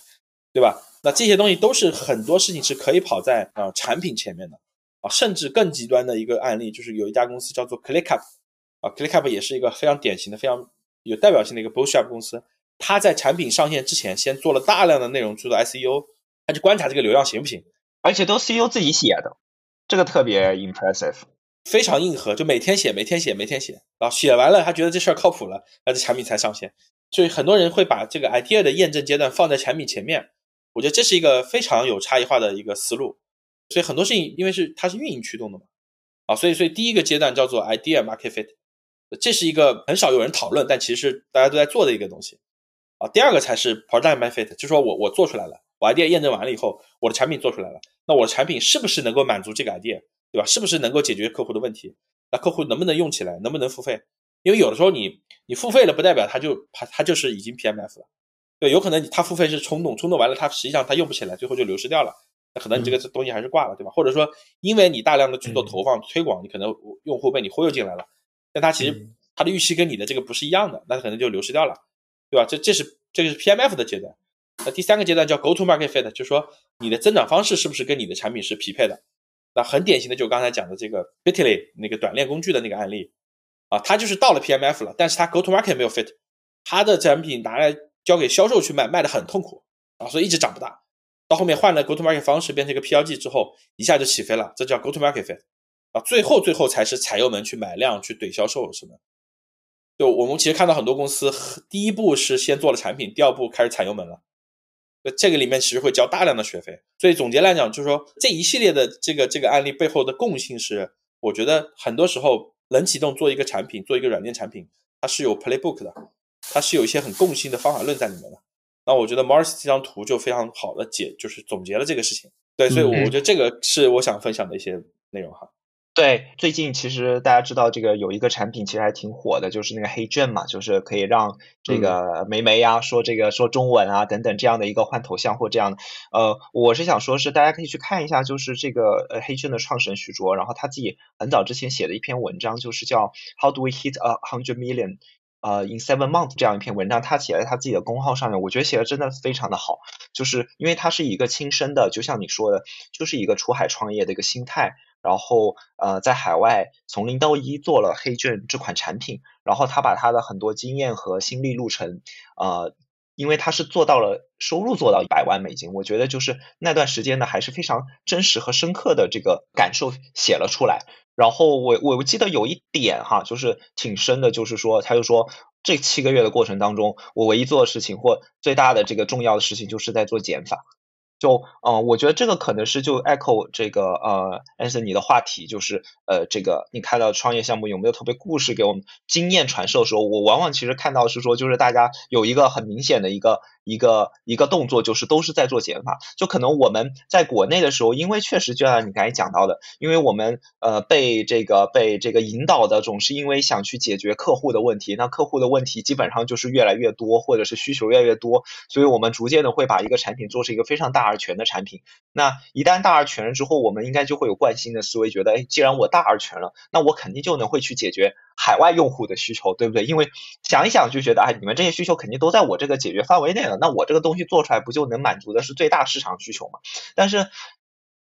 对吧？那这些东西都是很多事情是可以跑在啊产品前面的啊，甚至更极端的一个案例就是有一家公司叫做 ClickUp 啊，ClickUp 也是一个非常典型的、非常有代表性的一个 Bootstrap 公司。它在产品上线之前，先做了大量的内容去做 SEO，它去观察这个流量行不行，而且都 CEO 自己写的，这个特别 impressive。非常硬核，就每天写，每天写，每天写，然后写完了，他觉得这事儿靠谱了，那这产品才上线。所以很多人会把这个 idea 的验证阶段放在产品前面，我觉得这是一个非常有差异化的一个思路。所以很多事情，因为是它是运营驱动的嘛，啊，所以所以第一个阶段叫做 idea market fit，这是一个很少有人讨论，但其实大家都在做的一个东西。啊，第二个才是 product market fit，就是说我我做出来了，我 idea 验证完了以后，我的产品做出来了，那我的产品是不是能够满足这个 idea？对吧？是不是能够解决客户的问题？那客户能不能用起来？能不能付费？因为有的时候你你付费了，不代表他就他他就是已经 PMF 了。对，有可能他付费是冲动，冲动完了他实际上他用不起来，最后就流失掉了。那可能你这个东西还是挂了，对吧？或者说因为你大量的去做投放推广，你可能用户被你忽悠进来了，但他其实他的预期跟你的这个不是一样的，那可能就流失掉了，对吧？这这是这个是 PMF 的阶段。那第三个阶段叫 Go to Market Fit，就是说你的增长方式是不是跟你的产品是匹配的？那很典型的，就刚才讲的这个 Bitly 那个短链工具的那个案例啊，它就是到了 PMF 了，但是它 Go to Market 没有 fit，它的产品拿来交给销售去卖，卖的很痛苦啊，所以一直长不大。到后面换了 go to market 方式，变成一个 PLG 之后，一下就起飞了，这叫 go to market fit 啊。最后最后才是踩油门去买量去怼销售什么。就我们其实看到很多公司，第一步是先做了产品，第二步开始踩油门了。那这个里面其实会交大量的学费。所以总结来讲，就是说这一系列的这个这个案例背后的共性是，我觉得很多时候冷启动做一个产品，做一个软件产品，它是有 playbook 的，它是有一些很共性的方法论在里面的。那我觉得 Mars 这张图就非常好的解，就是总结了这个事情。对，所以我觉得这个是我想分享的一些内容哈。对，最近其实大家知道这个有一个产品其实还挺火的，就是那个黑卷嘛，就是可以让这个梅梅呀说这个说中文啊等等这样的一个换头像或这样的。呃，我是想说，是大家可以去看一下，就是这个呃黑卷的创始人徐卓，然后他自己很早之前写的一篇文章，就是叫 How do we hit a hundred million？呃，in seven months 这样一篇文章，他写在他自己的公号上面，我觉得写的真的非常的好，就是因为他是一个亲身的，就像你说的，就是一个出海创业的一个心态。然后，呃，在海外从零到一做了黑卷这款产品，然后他把他的很多经验和心历路程，呃，因为他是做到了收入做到一百万美金，我觉得就是那段时间呢还是非常真实和深刻的这个感受写了出来。然后我我记得有一点哈，就是挺深的，就是说他就说这七个月的过程当中，我唯一做的事情或最大的这个重要的事情就是在做减法。就嗯，我觉得这个可能是就 echo 这个呃，As 你的话题，就是呃，这个你看到创业项目有没有特别故事给我们经验传授的时候，我往往其实看到是说，就是大家有一个很明显的一个。一个一个动作就是都是在做减法，就可能我们在国内的时候，因为确实就像你刚才讲到的，因为我们呃被这个被这个引导的总是因为想去解决客户的问题，那客户的问题基本上就是越来越多，或者是需求越来越多，所以我们逐渐的会把一个产品做成一个非常大而全的产品。那一旦大而全了之后，我们应该就会有惯性的思维，觉得哎，既然我大而全了，那我肯定就能会去解决。海外用户的需求，对不对？因为想一想就觉得，哎，你们这些需求肯定都在我这个解决范围内了，那我这个东西做出来不就能满足的是最大市场需求吗？但是。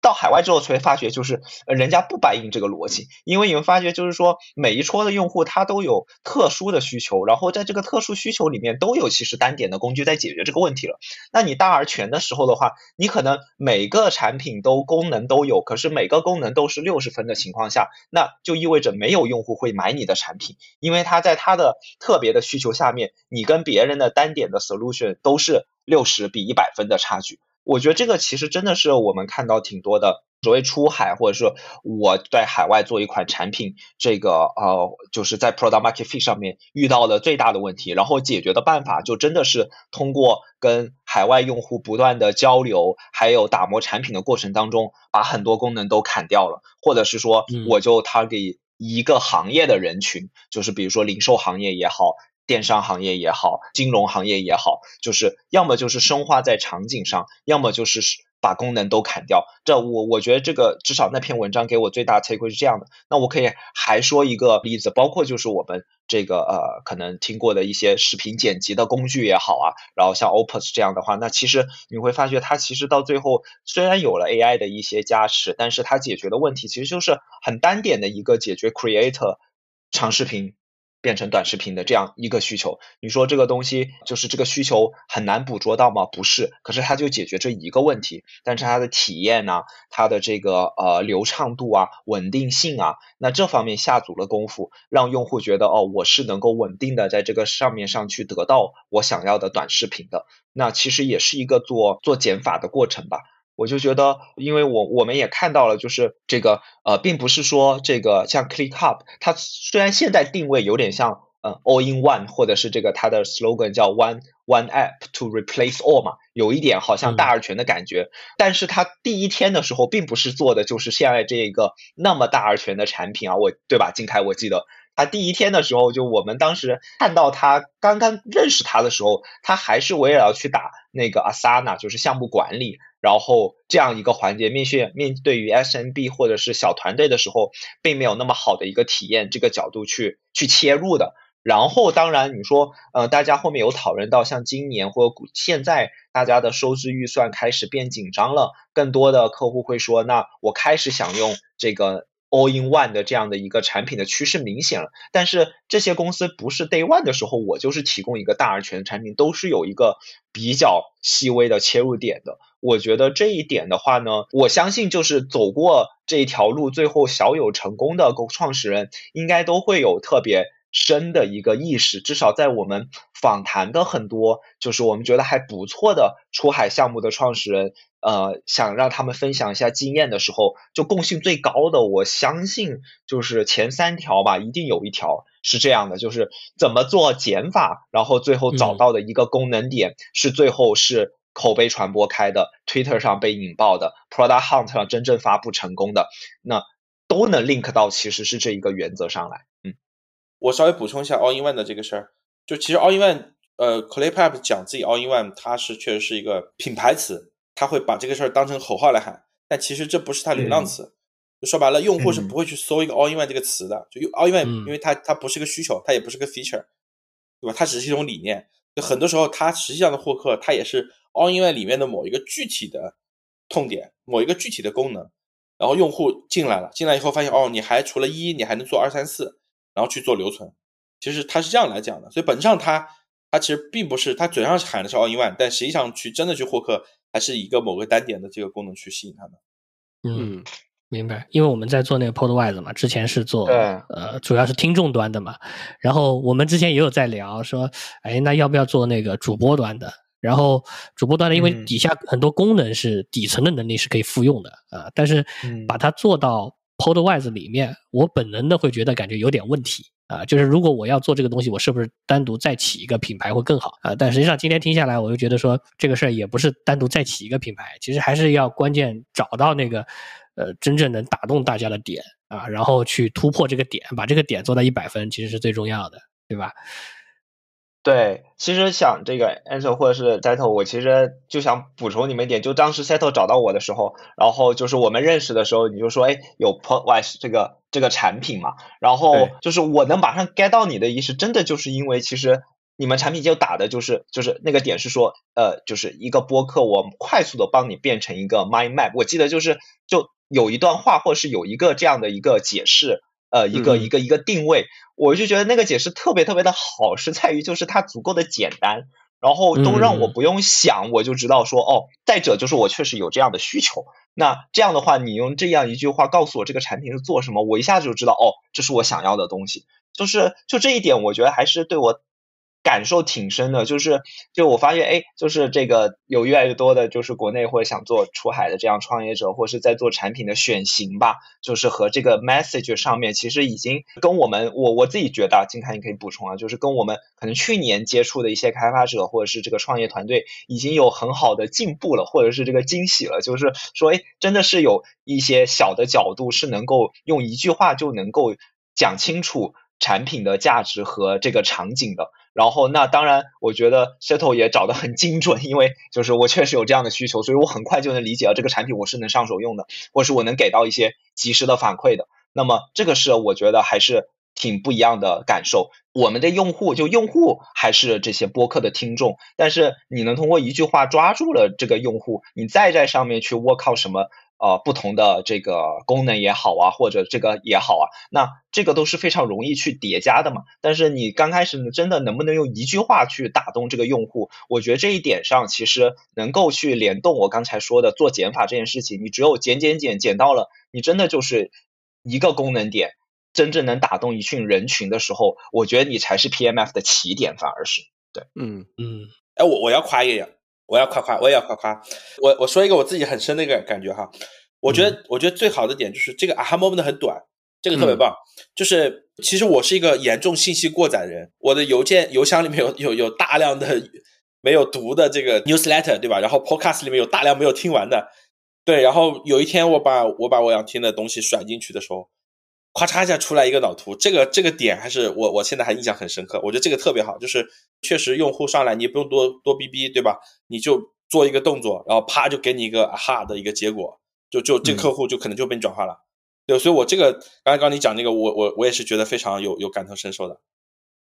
到海外之后才会发觉，就是，人家不白应这个逻辑，因为你们发觉就是说，每一撮的用户他都有特殊的需求，然后在这个特殊需求里面都有其实单点的工具在解决这个问题了。那你大而全的时候的话，你可能每个产品都功能都有，可是每个功能都是六十分的情况下，那就意味着没有用户会买你的产品，因为他在他的特别的需求下面，你跟别人的单点的 solution 都是六十比一百分的差距。我觉得这个其实真的是我们看到挺多的，所谓出海或者说我在海外做一款产品，这个呃就是在 product market fit 上面遇到的最大的问题，然后解决的办法就真的是通过跟海外用户不断的交流，还有打磨产品的过程当中，把很多功能都砍掉了，或者是说我就 target 一个行业的人群，就是比如说零售行业也好。电商行业也好，金融行业也好，就是要么就是深化在场景上，要么就是把功能都砍掉。这我我觉得这个至少那篇文章给我最大的 take 是这样的。那我可以还说一个例子，包括就是我们这个呃可能听过的一些视频剪辑的工具也好啊，然后像 Opus 这样的话，那其实你会发觉它其实到最后虽然有了 AI 的一些加持，但是它解决的问题其实就是很单点的一个解决 Creator 长视频。变成短视频的这样一个需求，你说这个东西就是这个需求很难捕捉到吗？不是，可是它就解决这一个问题，但是它的体验呢，它的这个呃流畅度啊、稳定性啊，那这方面下足了功夫，让用户觉得哦，我是能够稳定的在这个上面上去得到我想要的短视频的，那其实也是一个做做减法的过程吧。我就觉得，因为我我们也看到了，就是这个呃，并不是说这个像 ClickUp，它虽然现在定位有点像呃 All in One，或者是这个它的 slogan 叫 One One App to Replace All 嘛，有一点好像大而全的感觉。但是它第一天的时候，并不是做的就是现在这个那么大而全的产品啊，我对吧？金凯，我记得他第一天的时候，就我们当时看到他刚刚认识他的时候，他还是为了要去打那个 Asana，就是项目管理。然后这样一个环节，面训面对于 SMB 或者是小团队的时候，并没有那么好的一个体验，这个角度去去切入的。然后当然你说，呃，大家后面有讨论到，像今年或现在大家的收支预算开始变紧张了，更多的客户会说，那我开始想用这个 all in one 的这样的一个产品的趋势明显了。但是这些公司不是 day one 的时候，我就是提供一个大而全的产品，都是有一个比较细微的切入点的。我觉得这一点的话呢，我相信就是走过这一条路，最后小有成功的创始人，应该都会有特别。深的一个意识，至少在我们访谈的很多，就是我们觉得还不错的出海项目的创始人，呃，想让他们分享一下经验的时候，就共性最高的，我相信就是前三条吧，一定有一条是这样的，就是怎么做减法，然后最后找到的一个功能点是最后是口碑传播开的，Twitter 上被引爆的，Product Hunt 上真正发布成功的，那都能 link 到其实是这一个原则上来。嗯我稍微补充一下 All in One 的这个事儿，就其实 All in One，呃，Clay Papp 讲自己 All in One，它是确实是一个品牌词，他会把这个事儿当成口号来喊，但其实这不是它流量词，就说白了，用户是不会去搜一个 All in One 这个词的，就 All in One，因为它它不是个需求，它也不是个 feature，对吧？它只是一种理念，就很多时候它实际上的获客，它也是 All in One 里面的某一个具体的痛点，某一个具体的功能，然后用户进来了，进来以后发现哦，你还除了一，你还能做二三四。然后去做留存，其实它是这样来讲的，所以本质上它它其实并不是他嘴上喊的是 all in one，但实际上去真的去获客，还是一个某个单点的这个功能去吸引他们。嗯，明白。因为我们在做那个 Podwise 嘛，之前是做呃主要是听众端的嘛，然后我们之前也有在聊说，哎，那要不要做那个主播端的？然后主播端的，因为底下很多功能是底层的能力是可以复用的啊，但是把它做到。Podwise 里面，我本能的会觉得感觉有点问题啊，就是如果我要做这个东西，我是不是单独再起一个品牌会更好啊？但实际上今天听下来，我就觉得说这个事儿也不是单独再起一个品牌，其实还是要关键找到那个呃真正能打动大家的点啊，然后去突破这个点，把这个点做到一百分，其实是最重要的，对吧？对，其实想这个 Ansel 或者是 Settle，我其实就想补充你们一点，就当时 Settle 找到我的时候，然后就是我们认识的时候，你就说，哎，有 Podwise 这个这个产品嘛，然后就是我能马上 get 到你的意思，真的就是因为其实你们产品就打的就是就是那个点是说，呃，就是一个播客，我快速的帮你变成一个 mind map，我记得就是就有一段话或者是有一个这样的一个解释。呃，一个一个一个定位，我就觉得那个解释特别特别的好，是在于就是它足够的简单，然后都让我不用想，我就知道说哦。再者就是我确实有这样的需求，那这样的话，你用这样一句话告诉我这个产品是做什么，我一下子就知道哦，这是我想要的东西。就是就这一点，我觉得还是对我。感受挺深的，就是就我发现，哎，就是这个有越来越多的，就是国内或者想做出海的这样创业者，或是在做产品的选型吧，就是和这个 message 上面，其实已经跟我们我我自己觉得，金凯你可以补充啊，就是跟我们可能去年接触的一些开发者或者是这个创业团队，已经有很好的进步了，或者是这个惊喜了，就是说，哎，真的是有一些小的角度是能够用一句话就能够讲清楚产品的价值和这个场景的。然后，那当然，我觉得 Settle 也找的很精准，因为就是我确实有这样的需求，所以我很快就能理解了这个产品我是能上手用的，或是我能给到一些及时的反馈的。那么，这个是我觉得还是挺不一样的感受。我们的用户就用户还是这些播客的听众，但是你能通过一句话抓住了这个用户，你再在上面去 work out 什么？呃，不同的这个功能也好啊，或者这个也好啊，那这个都是非常容易去叠加的嘛。但是你刚开始呢，真的能不能用一句话去打动这个用户？我觉得这一点上其实能够去联动我刚才说的做减法这件事情。你只有减减减减到了，你真的就是一个功能点，真正能打动一群人群的时候，我觉得你才是 PMF 的起点，反而是对，嗯嗯。哎，我我要夸一个。我要夸夸，我也要夸夸。我我说一个我自己很深的一个感觉哈，我觉得我觉得最好的点就是这个 aha moment 很短，这个特别棒。就是其实我是一个严重信息过载人，我的邮件邮箱里面有有有大量的没有读的这个 newsletter，对吧？然后 podcast 里面有大量没有听完的，对。然后有一天我把我把我想听的东西甩进去的时候。咔嚓一下出来一个脑图，这个这个点还是我我现在还印象很深刻。我觉得这个特别好，就是确实用户上来你不用多多逼逼，对吧？你就做一个动作，然后啪就给你一个哈的一个结果，就就这客户就可能就被你转化了。对，所以我这个刚才刚你讲那个，我我我也是觉得非常有有感同身受的。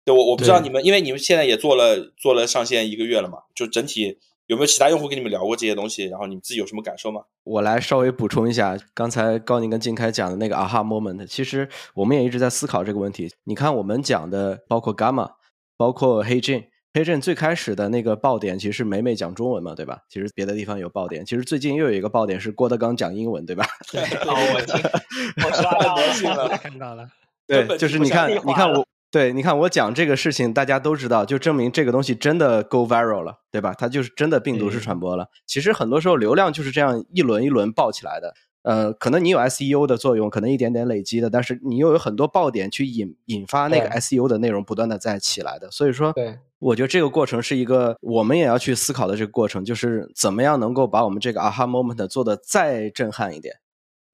对我我不知道你们，因为你们现在也做了做了上线一个月了嘛，就整体有没有其他用户跟你们聊过这些东西？然后你们自己有什么感受吗？我来稍微补充一下，刚才高宁跟金开讲的那个 aha moment，其实我们也一直在思考这个问题。你看我们讲的，包括 gamma，包括 Hey Jane，Hey Jane 最开始的那个爆点其实是美美讲中文嘛，对吧？其实别的地方有爆点，其实最近又有一个爆点是郭德纲讲英文，对吧？哦，我听，我刷到了，看到了。对，就是你看，你看我。对，你看我讲这个事情，大家都知道，就证明这个东西真的 go viral 了，对吧？它就是真的病毒式传播了。其实很多时候流量就是这样一轮一轮爆起来的。呃，可能你有 SEO 的作用，可能一点点累积的，但是你又有很多爆点去引引发那个 SEO 的内容不断的在起来的。所以说，对，我觉得这个过程是一个我们也要去思考的这个过程，就是怎么样能够把我们这个 aha moment 做的再震撼一点。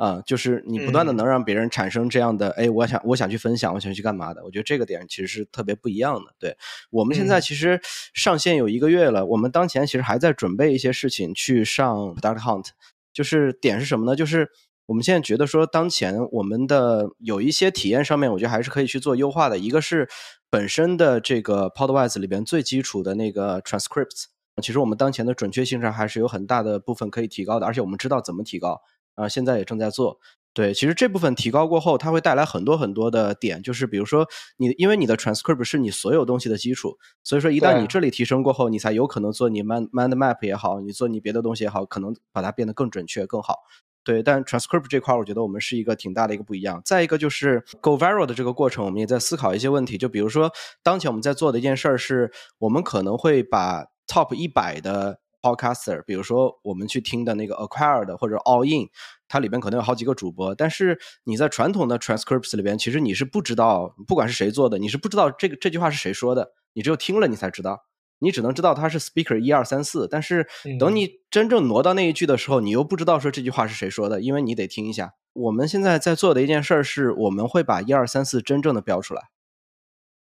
啊，就是你不断的能让别人产生这样的，哎，我想我想去分享，我想去干嘛的？我觉得这个点其实是特别不一样的。对我们现在其实上线有一个月了，我们当前其实还在准备一些事情去上 Product Hunt，就是点是什么呢？就是我们现在觉得说，当前我们的有一些体验上面，我觉得还是可以去做优化的。一个是本身的这个 Podwise 里边最基础的那个 Transcripts，其实我们当前的准确性上还是有很大的部分可以提高的，而且我们知道怎么提高。啊，现在也正在做。对，其实这部分提高过后，它会带来很多很多的点，就是比如说你，因为你的 transcript 是你所有东西的基础，所以说一旦你这里提升过后，你才有可能做你 mind mind map 也好，你做你别的东西也好，可能把它变得更准确更好。对，但 transcript 这块，我觉得我们是一个挺大的一个不一样。再一个就是 go viral 的这个过程，我们也在思考一些问题，就比如说当前我们在做的一件事儿是，我们可能会把 top 一百的。Podcaster，比如说我们去听的那个 Acquired 或者 All In，它里边可能有好几个主播，但是你在传统的 Transcripts 里边，其实你是不知道，不管是谁做的，你是不知道这个这句话是谁说的，你只有听了你才知道，你只能知道它是 Speaker 一二三四，但是等你真正挪到那一句的时候，你又不知道说这句话是谁说的，因为你得听一下。我们现在在做的一件事儿是，我们会把一二三四真正的标出来，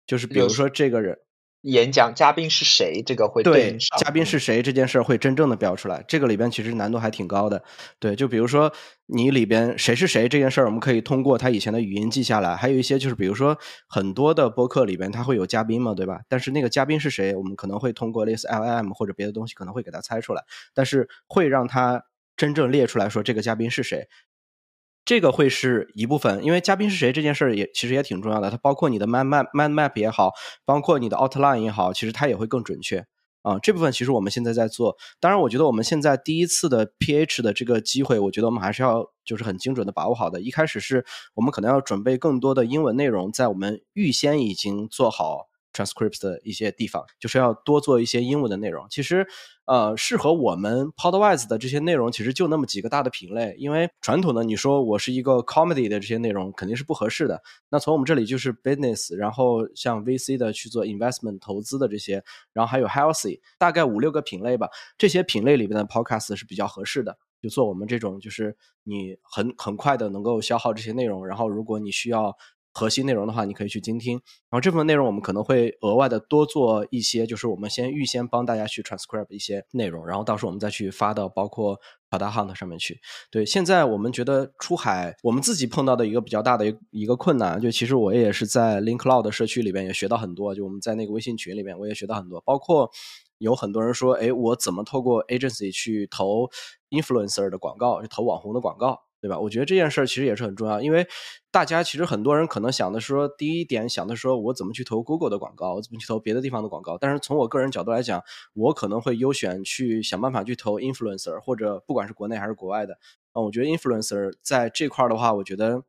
就是比如说这个人。演讲嘉宾是谁？这个会对嘉宾是谁这件事儿会真正的标出来。这个里边其实难度还挺高的。对，就比如说你里边谁是谁这件事儿，我们可以通过他以前的语音记下来。还有一些就是比如说很多的播客里边他会有嘉宾嘛，对吧？但是那个嘉宾是谁，我们可能会通过类似 L M 或者别的东西可能会给他猜出来。但是会让他真正列出来说这个嘉宾是谁。这个会是一部分，因为嘉宾是谁这件事儿也其实也挺重要的。它包括你的 mind map mind map 也好，包括你的 outline 也好，其实它也会更准确啊。这部分其实我们现在在做。当然，我觉得我们现在第一次的 PH 的这个机会，我觉得我们还是要就是很精准的把握好的。一开始是我们可能要准备更多的英文内容，在我们预先已经做好 transcripts 的一些地方，就是要多做一些英文的内容。其实。呃，适合我们 Podwise 的这些内容，其实就那么几个大的品类。因为传统的你说我是一个 comedy 的这些内容，肯定是不合适的。那从我们这里就是 business，然后像 VC 的去做 investment 投资的这些，然后还有 healthy，大概五六个品类吧。这些品类里边的 podcast 是比较合适的，就做我们这种，就是你很很快的能够消耗这些内容。然后如果你需要。核心内容的话，你可以去精听。然后这部分内容我们可能会额外的多做一些，就是我们先预先帮大家去 transcribe 一些内容，然后到时候我们再去发到包括 pod hunt 上面去。对，现在我们觉得出海，我们自己碰到的一个比较大的一个困难，就其实我也是在 Link Cloud 社区里边也学到很多，就我们在那个微信群里面我也学到很多，包括有很多人说，哎，我怎么透过 agency 去投 influencer 的广告，去投网红的广告？对吧？我觉得这件事儿其实也是很重要，因为大家其实很多人可能想的说，第一点想的说，我怎么去投 Google 的广告，我怎么去投别的地方的广告。但是从我个人角度来讲，我可能会优选去想办法去投 influencer，或者不管是国内还是国外的。啊，我觉得 influencer 在这块儿的话，我觉得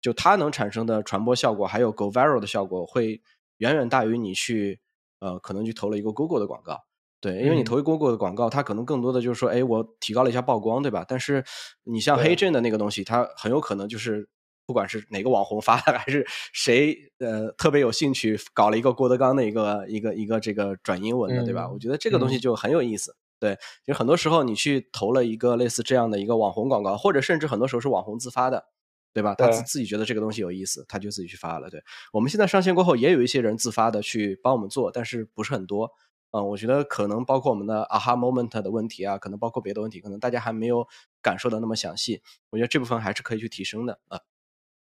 就它能产生的传播效果，还有 go viral 的效果，会远远大于你去呃可能去投了一个 Google 的广告。对，因为你投一过过的广告，它可能更多的就是说，哎，我提高了一下曝光，对吧？但是你像黑镇的那个东西，它很有可能就是不管是哪个网红发的，还是谁呃特别有兴趣搞了一个郭德纲的一个一个一个这个转英文的，对吧？我觉得这个东西就很有意思。对，就很多时候你去投了一个类似这样的一个网红广告，或者甚至很多时候是网红自发的，对吧？他自自己觉得这个东西有意思，他就自己去发了。对我们现在上线过后，也有一些人自发的去帮我们做，但是不是很多。嗯，我觉得可能包括我们的 aha moment 的问题啊，可能包括别的问题，可能大家还没有感受的那么详细。我觉得这部分还是可以去提升的啊。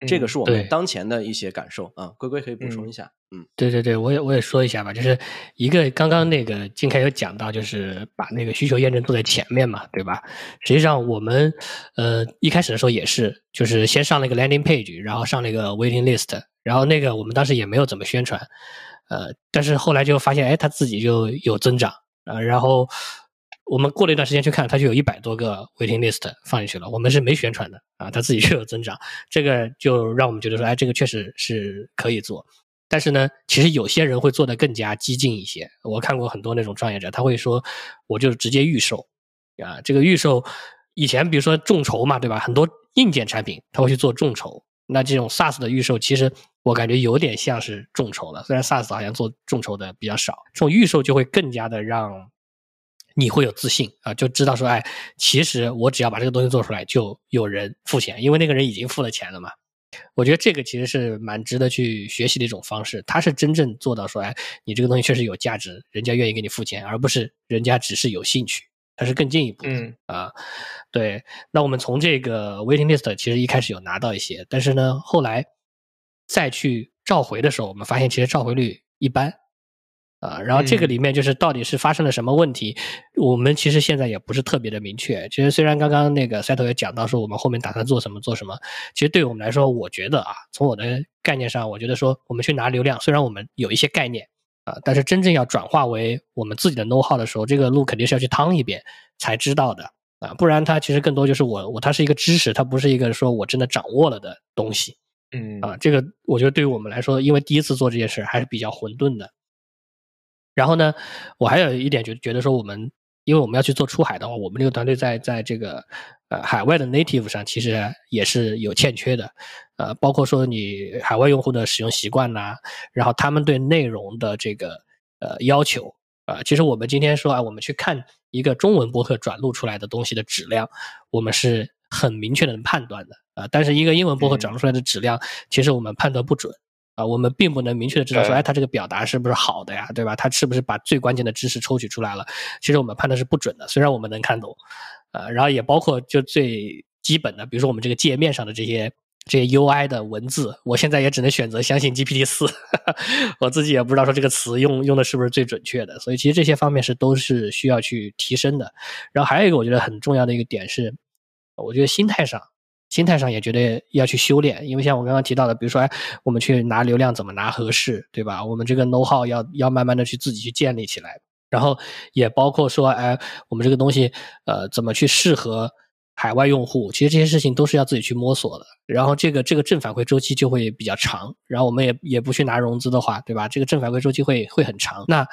这个是我们当前的一些感受啊。龟龟可以补充一下，嗯对对对，我也我也说一下吧，就是一个刚刚那个金凯有讲到，就是把那个需求验证做在前面嘛，对吧？实际上我们呃一开始的时候也是，就是先上了一个 landing page，然后上了一个 waiting list，然后那个我们当时也没有怎么宣传，呃，但是后来就发现，哎，它自己就有增长，呃，然后我们过了一段时间去看，它就有一百多个 waiting list 放进去了，我们是没宣传的啊，它自己就有增长，这个就让我们觉得说，哎，这个确实是可以做。但是呢，其实有些人会做得更加激进一些。我看过很多那种创业者，他会说，我就直接预售啊，这个预售以前比如说众筹嘛，对吧？很多硬件产品他会去做众筹，那这种 SaaS 的预售，其实我感觉有点像是众筹了。虽然 SaaS 好像做众筹的比较少，这种预售就会更加的让你会有自信啊，就知道说，哎，其实我只要把这个东西做出来，就有人付钱，因为那个人已经付了钱了嘛。我觉得这个其实是蛮值得去学习的一种方式，他是真正做到说，哎，你这个东西确实有价值，人家愿意给你付钱，而不是人家只是有兴趣，它是更进一步的。嗯啊，对。那我们从这个 waiting list 其实一开始有拿到一些，但是呢，后来再去召回的时候，我们发现其实召回率一般。啊，然后这个嗯里面就是到底是发生了什么问题，我们其实现在也不是特别的明确。其实虽然刚刚那个赛头也讲到说我们后面打算做什么做什么，其实对我们来说，我觉得啊，从我的概念上，我觉得说我们去拿流量，虽然我们有一些概念啊，但是真正要转化为我们自己的 know how 的时候，这个路肯定是要去趟一遍才知道的啊，不然它其实更多就是我我它是一个知识，它不是一个说我真的掌握了的东西。嗯。啊，这个我觉得对于我们来说，因为第一次做这件事还是比较混沌的。然后呢，我还有一点就觉得说，我们因为我们要去做出海的话，我们这个团队在在这个呃海外的 native 上其实也是有欠缺的，呃，包括说你海外用户的使用习惯呐、然后他们对内容的这个呃要求。啊、其实我们今天说啊，我们去看一个中文博客转录出来的东西的质量，我们是很明确的能判断的啊、但是一个英文博客嗯转录出来的质量，其实我们判断不准。啊，我们并不能明确的知道说，对哎，他这个表达是不是好的呀，对吧？他是不是把最关键的知识抽取出来了？其实我们判断是不准的，虽然我们能看懂，啊，然后也包括就最基本的，比如说我们这个界面上的这些这些 UI 的文字，我现在也只能选择相信 GPT 四，我自己也不知道说这个词用用的是不是最准确的，所以其实这些方面是都是需要去提升的。然后还有一个我觉得很重要的一个点是，我觉得心态上。心态上也觉得要去修炼，因为像我刚刚提到的，比如说，哎，我们去拿流量怎么拿合适，对吧？我们这个 know how 要要慢慢的去自己去建立起来，然后也包括说，哎，我们这个东西，呃，怎么去适合海外用户？其实这些事情都是要自己去摸索的。然后这个这个正反馈周期就会比较长，然后我们也也不去拿融资的话，对吧？这个正反馈周期会会很长。那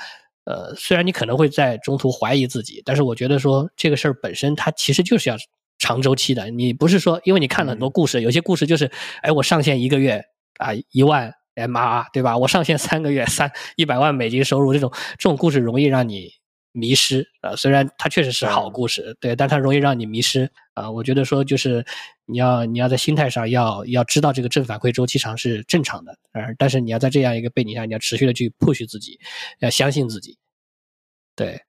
呃，虽然你可能会在中途怀疑自己，但是我觉得说这个事儿本身它其实就是要长周期的。你不是说因为你看了很多故事，有些故事就是，哎，我上线一个月啊一万 MR，对吧？我上线三个月 三一百万美金收入，这种这种故事容易让你迷失啊、呃虽然它确实是好故事，对，但它容易让你迷失啊、我觉得说就是你要你要在心态上要要知道这个正反馈周期长是正常的，呃，但是你要在这样一个背景下，你要持续的去 push 自己，要相信自己，对。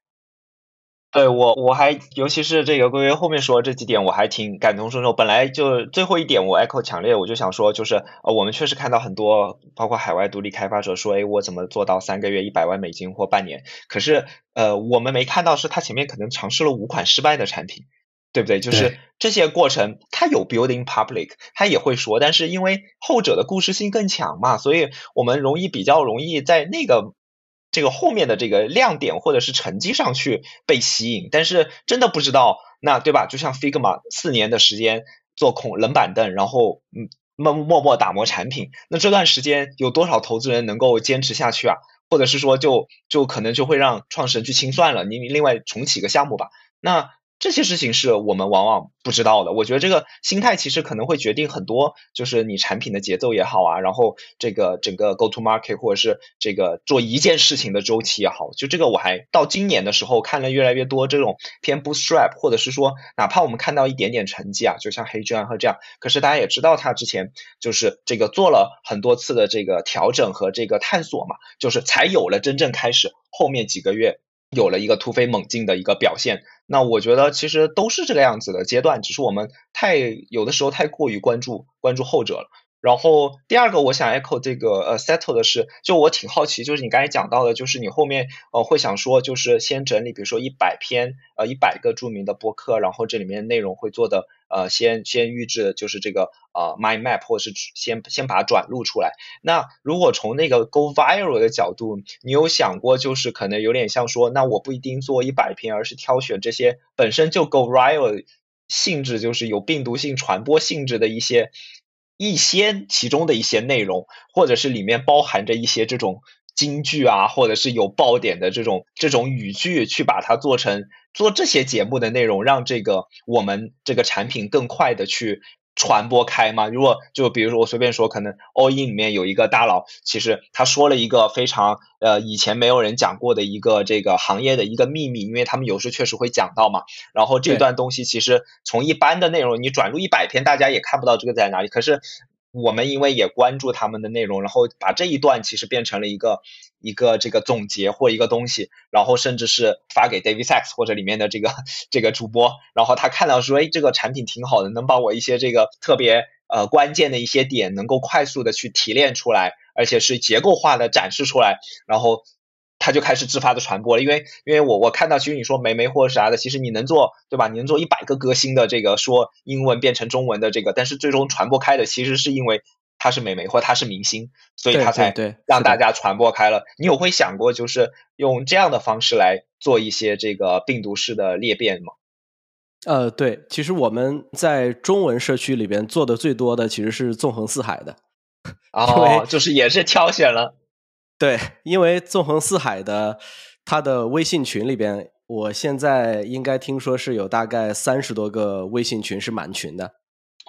对我，我还尤其是这个龟龟后面说这几点，我还挺感同身受。本来就最后一点我 echo 强烈，我就想说，就是呃，我们确实看到很多包括海外独立开发者说，哎，我怎么做到三个月一百万美金或半年？可是呃，我们没看到是他前面可能尝试了五款失败的产品，对不对？就是这些过程，他有 building public，他也会说，但是因为后者的故事性更强嘛，所以我们容易比较容易在那个这个后面的这个亮点或者是成绩上去被吸引，但是真的不知道，那对吧？就像 Figma 四年的时间做空冷板凳，然后嗯默默默打磨产品，那这段时间有多少投资人能够坚持下去啊？或者是说就就可能就会让创始人去清算了，你另外重启个项目吧。那这些事情是我们往往不知道的。我觉得这个心态其实可能会决定很多，就是你产品的节奏也好啊，然后这个整个 go to market 或者是这个做一件事情的周期也好，就这个我还到今年的时候看了越来越多这种偏 bootstrap，或者是说哪怕我们看到一点点成绩啊，就像黑砖和这样，可是大家也知道他之前就是这个做了很多次的这个调整和这个探索嘛，就是才有了真正开始后面几个月。有了一个突飞猛进的一个表现，那我觉得其实都是这个样子的阶段，只是我们太有的时候太过于关注关注后者了。然后第二个，我想 echo 这个呃 settle 的是，就我挺好奇，就是你刚才讲到的，就是你后面呃会想说，就是先整理，比如说一百篇呃一百个著名的博客，然后这里面内容会做的呃先先预制，就是这个呃 mind map，或是先先把它转录出来。那如果从那个 go viral 的角度，你有想过，就是可能有点像说，那我不一定做一百篇，而是挑选这些本身就 go viral 性质，就是有病毒性传播性质的一些。一些其中的一些内容，或者是里面包含着一些这种金句啊，或者是有爆点的这种这种语句，去把它做成做这些节目的内容，让这个我们这个产品更快的去。传播开吗？如果就比如说我随便说，可能 All In 里面有一个大佬，其实他说了一个非常呃以前没有人讲过的一个这个行业的一个秘密，因为他们有时确实会讲到嘛。然后这段东西其实从一般的内容你转入一百篇，大家也看不到这个在哪里。可是。我们因为也关注他们的内容，然后把这一段其实变成了一个一个这个总结或一个东西，然后甚至是发给 David Sachs 或者里面的这个这个主播，然后他看到说，哎，这个产品挺好的，能把我一些这个特别呃关键的一些点能够快速的去提炼出来，而且是结构化的展示出来，然后。他就开始自发的传播了，因为因为我我看到，其实你说梅梅或者啥的，其实你能做对吧？你能做一百个歌星的这个说英文变成中文的这个，但是最终传播开的，其实是因为他是美眉或他是明星，所以他才让大家传播开了。你有会想过，就是用这样的方式来做一些这个病毒式的裂变吗？呃，对，其实我们在中文社区里边做的最多的其实是纵横四海的，哦，就是也是挑选了。对，因为纵横四海的他的微信群里边，我现在应该听说是有大概三十多个微信群是满群的，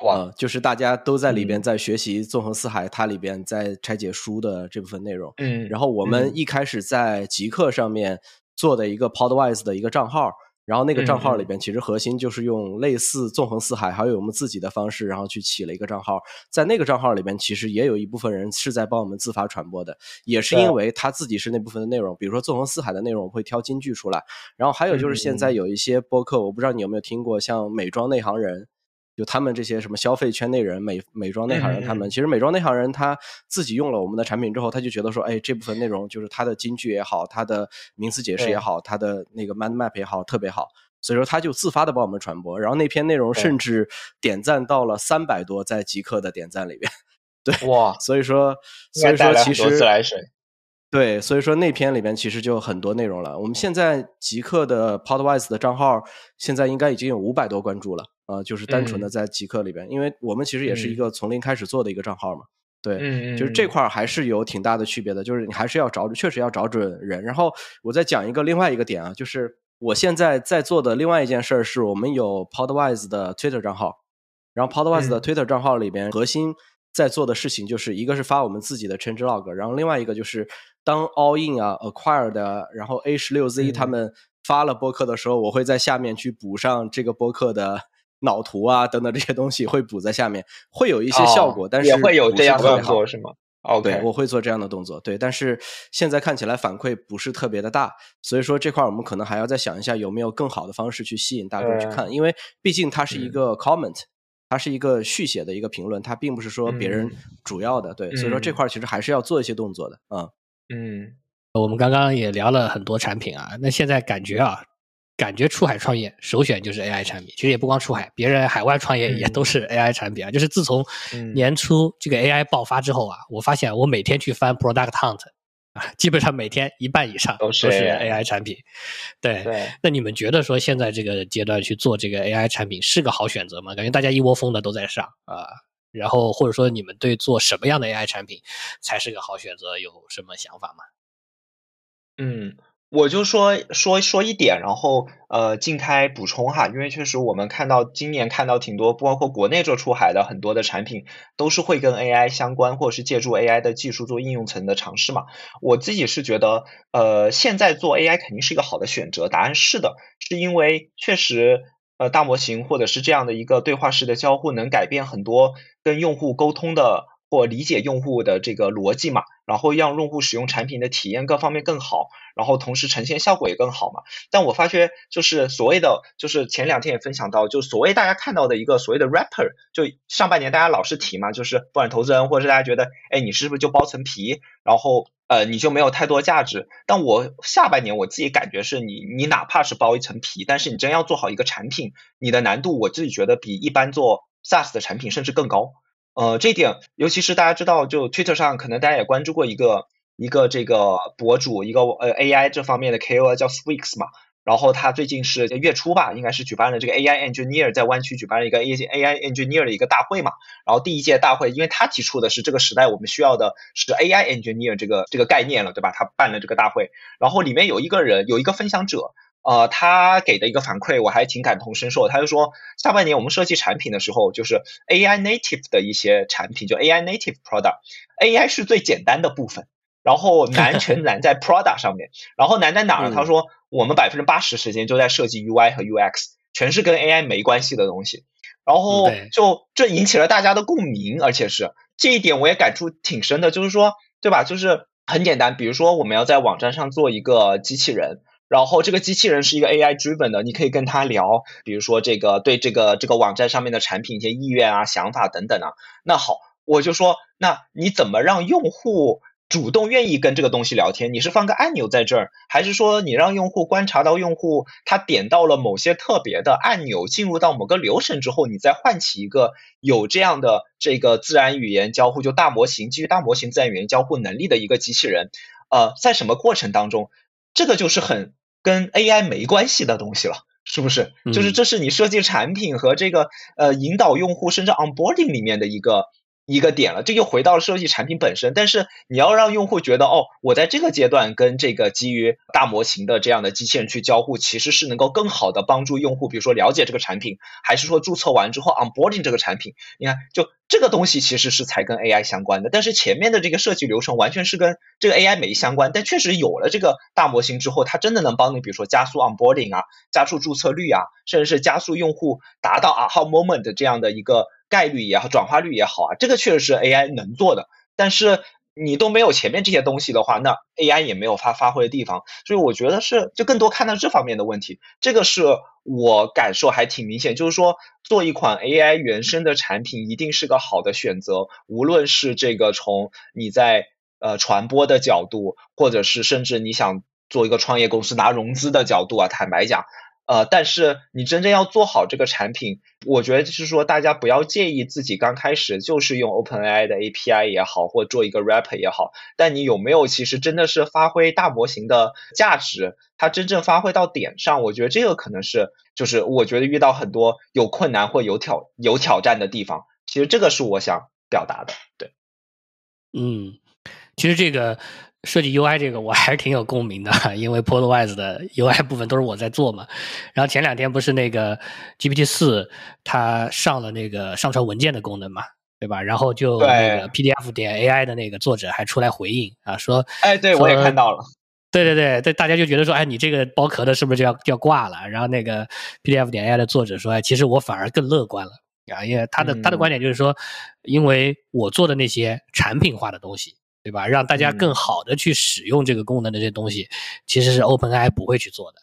哇，就是大家都在里边在学习纵横四海，它里边在拆解书的这部分内容。嗯，然后我们一开始在极客上面做的一个 Podwise 的一个账号。然后那个账号里边，其实核心就是用类似纵横四海，还有我们自己的方式，然后去起了一个账号。在那个账号里边，其实也有一部分人是在帮我们自发传播的，也是因为他自己是那部分的内容。比如说纵横四海的内容，会挑金句出来。然后还有就是现在有一些播客，我不知道你有没有听过，像美妆内行人。就他们这些什么消费圈内人、美美妆内行人，他们其实美妆内行人他自己用了我们的产品之后，他就觉得说，哎，这部分内容就是他的金句也好，他的名词解释也好，他的那个 mind map 也好，特别好，所以说他就自发的帮我们传播，然后那篇内容甚至点赞到了三百多，在极客的点赞里边，对，哇，所以说，所以说其实自来水。对，所以说那篇里面其实就很多内容了。我们现在极客的 Podwise 的账号现在应该已经有五百多关注了，呃，就是单纯的在极客里边，因为我们其实也是一个从零开始做的一个账号嘛。对，就是这块还是有挺大的区别的，就是你还是要找，确实要找准人。然后我再讲一个另外一个点啊，就是我现在在做的另外一件事儿，是我们有 Podwise 的 Twitter 账号，然后 Podwise 的 Twitter 账号里边核心在做的事情，就是一个是发我们自己的 change log，然后另外一个就是。当 All In 啊，Acquire 的，然后 A 十六 Z 他们发了播客的时候，我会在下面去补上这个播客的脑图啊等等这些东西，会补在下面，会有一些效果，但是也会有这样的动作是吗？OK，我会做这样的动作，对，但是现在看起来反馈不是特别的大，所以说这块我们可能还要再想一下有没有更好的方式去吸引大众去看，因为毕竟它是一个 comment，它是一个续写的一个评论，它并不是说别人主要的，对，所以说这块其实还是要做一些动作的，嗯。嗯，我们刚刚也聊了很多产品啊，那现在感觉啊，感觉出海创业首选就是 AI 产品。其实也不光出海，别人海外创业也都是 AI 产品啊。就是自从年初这个 AI 爆发之后啊，我发现我每天去翻 Product Hunt 啊，基本上每天一半以上都是 AI 产品。对，那你们觉得说现在这个阶段去做这个 AI 产品是个好选择吗？感觉大家一窝蜂的都在上啊。然后或者说你们对做什么样的 AI 产品才是个好选择，有什么想法吗？嗯，我就说说说一点，然后呃，静开补充哈，因为确实我们看到今年看到挺多，包括国内做出海的很多的产品，都是会跟 AI 相关，或者是借助 AI 的技术做应用层的尝试嘛。我自己是觉得，呃，现在做 AI 肯定是一个好的选择，答案是的，是因为确实。呃，大模型或者是这样的一个对话式的交互，能改变很多跟用户沟通的或理解用户的这个逻辑嘛？然后让用户使用产品的体验各方面更好，然后同时呈现效果也更好嘛。但我发觉就是所谓的，就是前两天也分享到，就所谓大家看到的一个所谓的 rapper，就上半年大家老是提嘛，就是不管投资人或者是大家觉得，哎，你是不是就包层皮，然后呃你就没有太多价值？但我下半年我自己感觉是你，你哪怕是包一层皮，但是你真要做好一个产品，你的难度我自己觉得比一般做 SaaS 的产品甚至更高。呃，这一点，尤其是大家知道，就 Twitter 上可能大家也关注过一个一个这个博主，一个呃 AI 这方面的 KOL 叫 Sweaks 嘛。然后他最近是月初吧，应该是举办了这个 AI Engineer 在湾区举办了一个 AAI Engineer 的一个大会嘛。然后第一届大会，因为他提出的是这个时代我们需要的是 AI Engineer 这个这个概念了，对吧？他办了这个大会，然后里面有一个人有一个分享者。呃，他给的一个反馈我还挺感同身受。他就说，下半年我们设计产品的时候，就是 AI native 的一些产品，就 AI native product，AI 是最简单的部分，然后难全难在 product 上面。然后难在哪儿？他说，我们百分之八十时间就在设计 UI 和 UX，全是跟 AI 没关系的东西。然后就这引起了大家的共鸣，而且是这一点我也感触挺深的，就是说，对吧？就是很简单，比如说我们要在网站上做一个机器人。然后这个机器人是一个 AI driven 的，你可以跟他聊，比如说这个对这个这个网站上面的产品一些意愿啊、想法等等啊。那好，我就说，那你怎么让用户主动愿意跟这个东西聊天？你是放个按钮在这儿，还是说你让用户观察到用户他点到了某些特别的按钮，进入到某个流程之后，你再唤起一个有这样的这个自然语言交互，就大模型基于大模型自然语言交互能力的一个机器人？呃，在什么过程当中？这个就是很跟 AI 没关系的东西了，是不是？就是这是你设计产品和这个呃引导用户甚至 onboarding 里面的一个。一个点了，这又回到了设计产品本身。但是你要让用户觉得，哦，我在这个阶段跟这个基于大模型的这样的机器人去交互，其实是能够更好的帮助用户，比如说了解这个产品，还是说注册完之后 onboarding 这个产品？你看，就这个东西其实是才跟 AI 相关的。但是前面的这个设计流程完全是跟这个 AI 没相关。但确实有了这个大模型之后，它真的能帮你，比如说加速 onboarding 啊，加速注册率啊，甚至是加速用户达到 aha moment 这样的一个。概率也好，转化率也好啊，这个确实是 AI 能做的。但是你都没有前面这些东西的话，那 AI 也没有发发挥的地方。所以我觉得是就更多看到这方面的问题。这个是我感受还挺明显，就是说做一款 AI 原生的产品一定是个好的选择，无论是这个从你在呃传播的角度，或者是甚至你想做一个创业公司拿融资的角度啊，坦白讲。呃，但是你真正要做好这个产品，我觉得就是说，大家不要介意自己刚开始就是用 OpenAI 的 API 也好，或做一个 Wrapper 也好，但你有没有其实真的是发挥大模型的价值，它真正发挥到点上？我觉得这个可能是，就是我觉得遇到很多有困难或有挑有挑战的地方，其实这个是我想表达的。对，嗯，其实这个。设计 UI 这个我还是挺有共鸣的，因为 Podwise 的 UI 部分都是我在做嘛。然后前两天不是那个 GPT 四它上了那个上传文件的功能嘛，对吧？然后就那个 PDF 点 AI 的那个作者还出来回应啊，说，哎，对我也看到了，对对对对，大家就觉得说，哎，你这个包壳的是不是就要就要挂了？然后那个 PDF 点 AI 的作者说，哎，其实我反而更乐观了啊，因为他的他的观点就是说，因为我做的那些产品化的东西。对吧？让大家更好的去使用这个功能的这些东西，其实是 OpenAI 不会去做的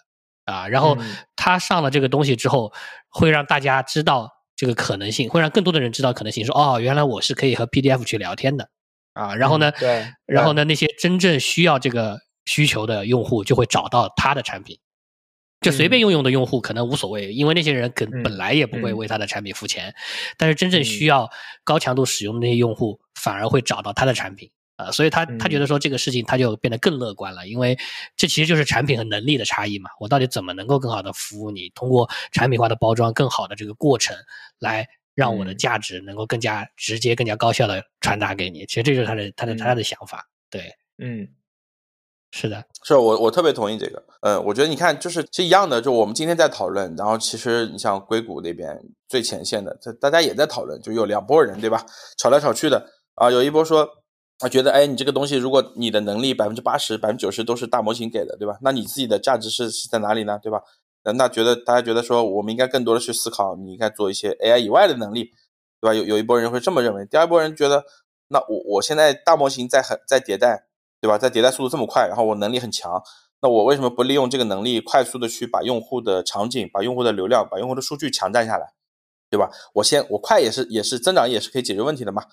啊。然后他上了这个东西之后，会让大家知道这个可能性，会让更多的人知道可能性，说哦，原来我是可以和 PDF 去聊天的啊。然后呢，对，然后呢，那些真正需要这个需求的用户就会找到他的产品，就随便用用的用户可能无所谓，因为那些人本本来也不会为他的产品付钱，但是真正需要高强度使用的那些用户反而会找到他的产品。呃，所以他他觉得说这个事情他就变得更乐观了，因为这其实就是产品和能力的差异嘛。我到底怎么能够更好的服务你？通过产品化的包装，更好的这个过程，来让我的价值能够更加直接、更加高效的传达给你。其实这就是他的他的他的想法。对，嗯，是的，是我我特别同意这个。嗯，我觉得你看就是是一样的，就我们今天在讨论，然后其实你像硅谷那边最前线的，这大家也在讨论，就有两拨人对吧？吵来吵去的啊，有一波说。他觉得，哎，你这个东西，如果你的能力百分之八十、百分之九十都是大模型给的，对吧？那你自己的价值是是在哪里呢？对吧？那觉得大家觉得说，我们应该更多的去思考，你应该做一些 AI 以外的能力，对吧？有有一波人会这么认为，第二波人觉得，那我我现在大模型在很在迭代，对吧？在迭代速度这么快，然后我能力很强，那我为什么不利用这个能力，快速的去把用户的场景、把用户的流量、把用户的数据强占下来，对吧？我先我快也是也是增长也是可以解决问题的嘛，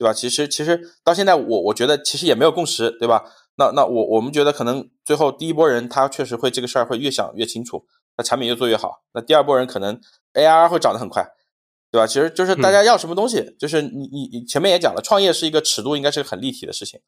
对吧？其实其实到现在我我觉得其实也没有共识，对吧？那那我我们觉得可能最后第一波人他确实会这个事儿会越想越清楚，那产品越做越好。那第二波人可能 ARR 会涨得很快，对吧？其实就是大家要什么东西，就是你你你前面也讲了，创业是一个尺度应该是个很立体的事情，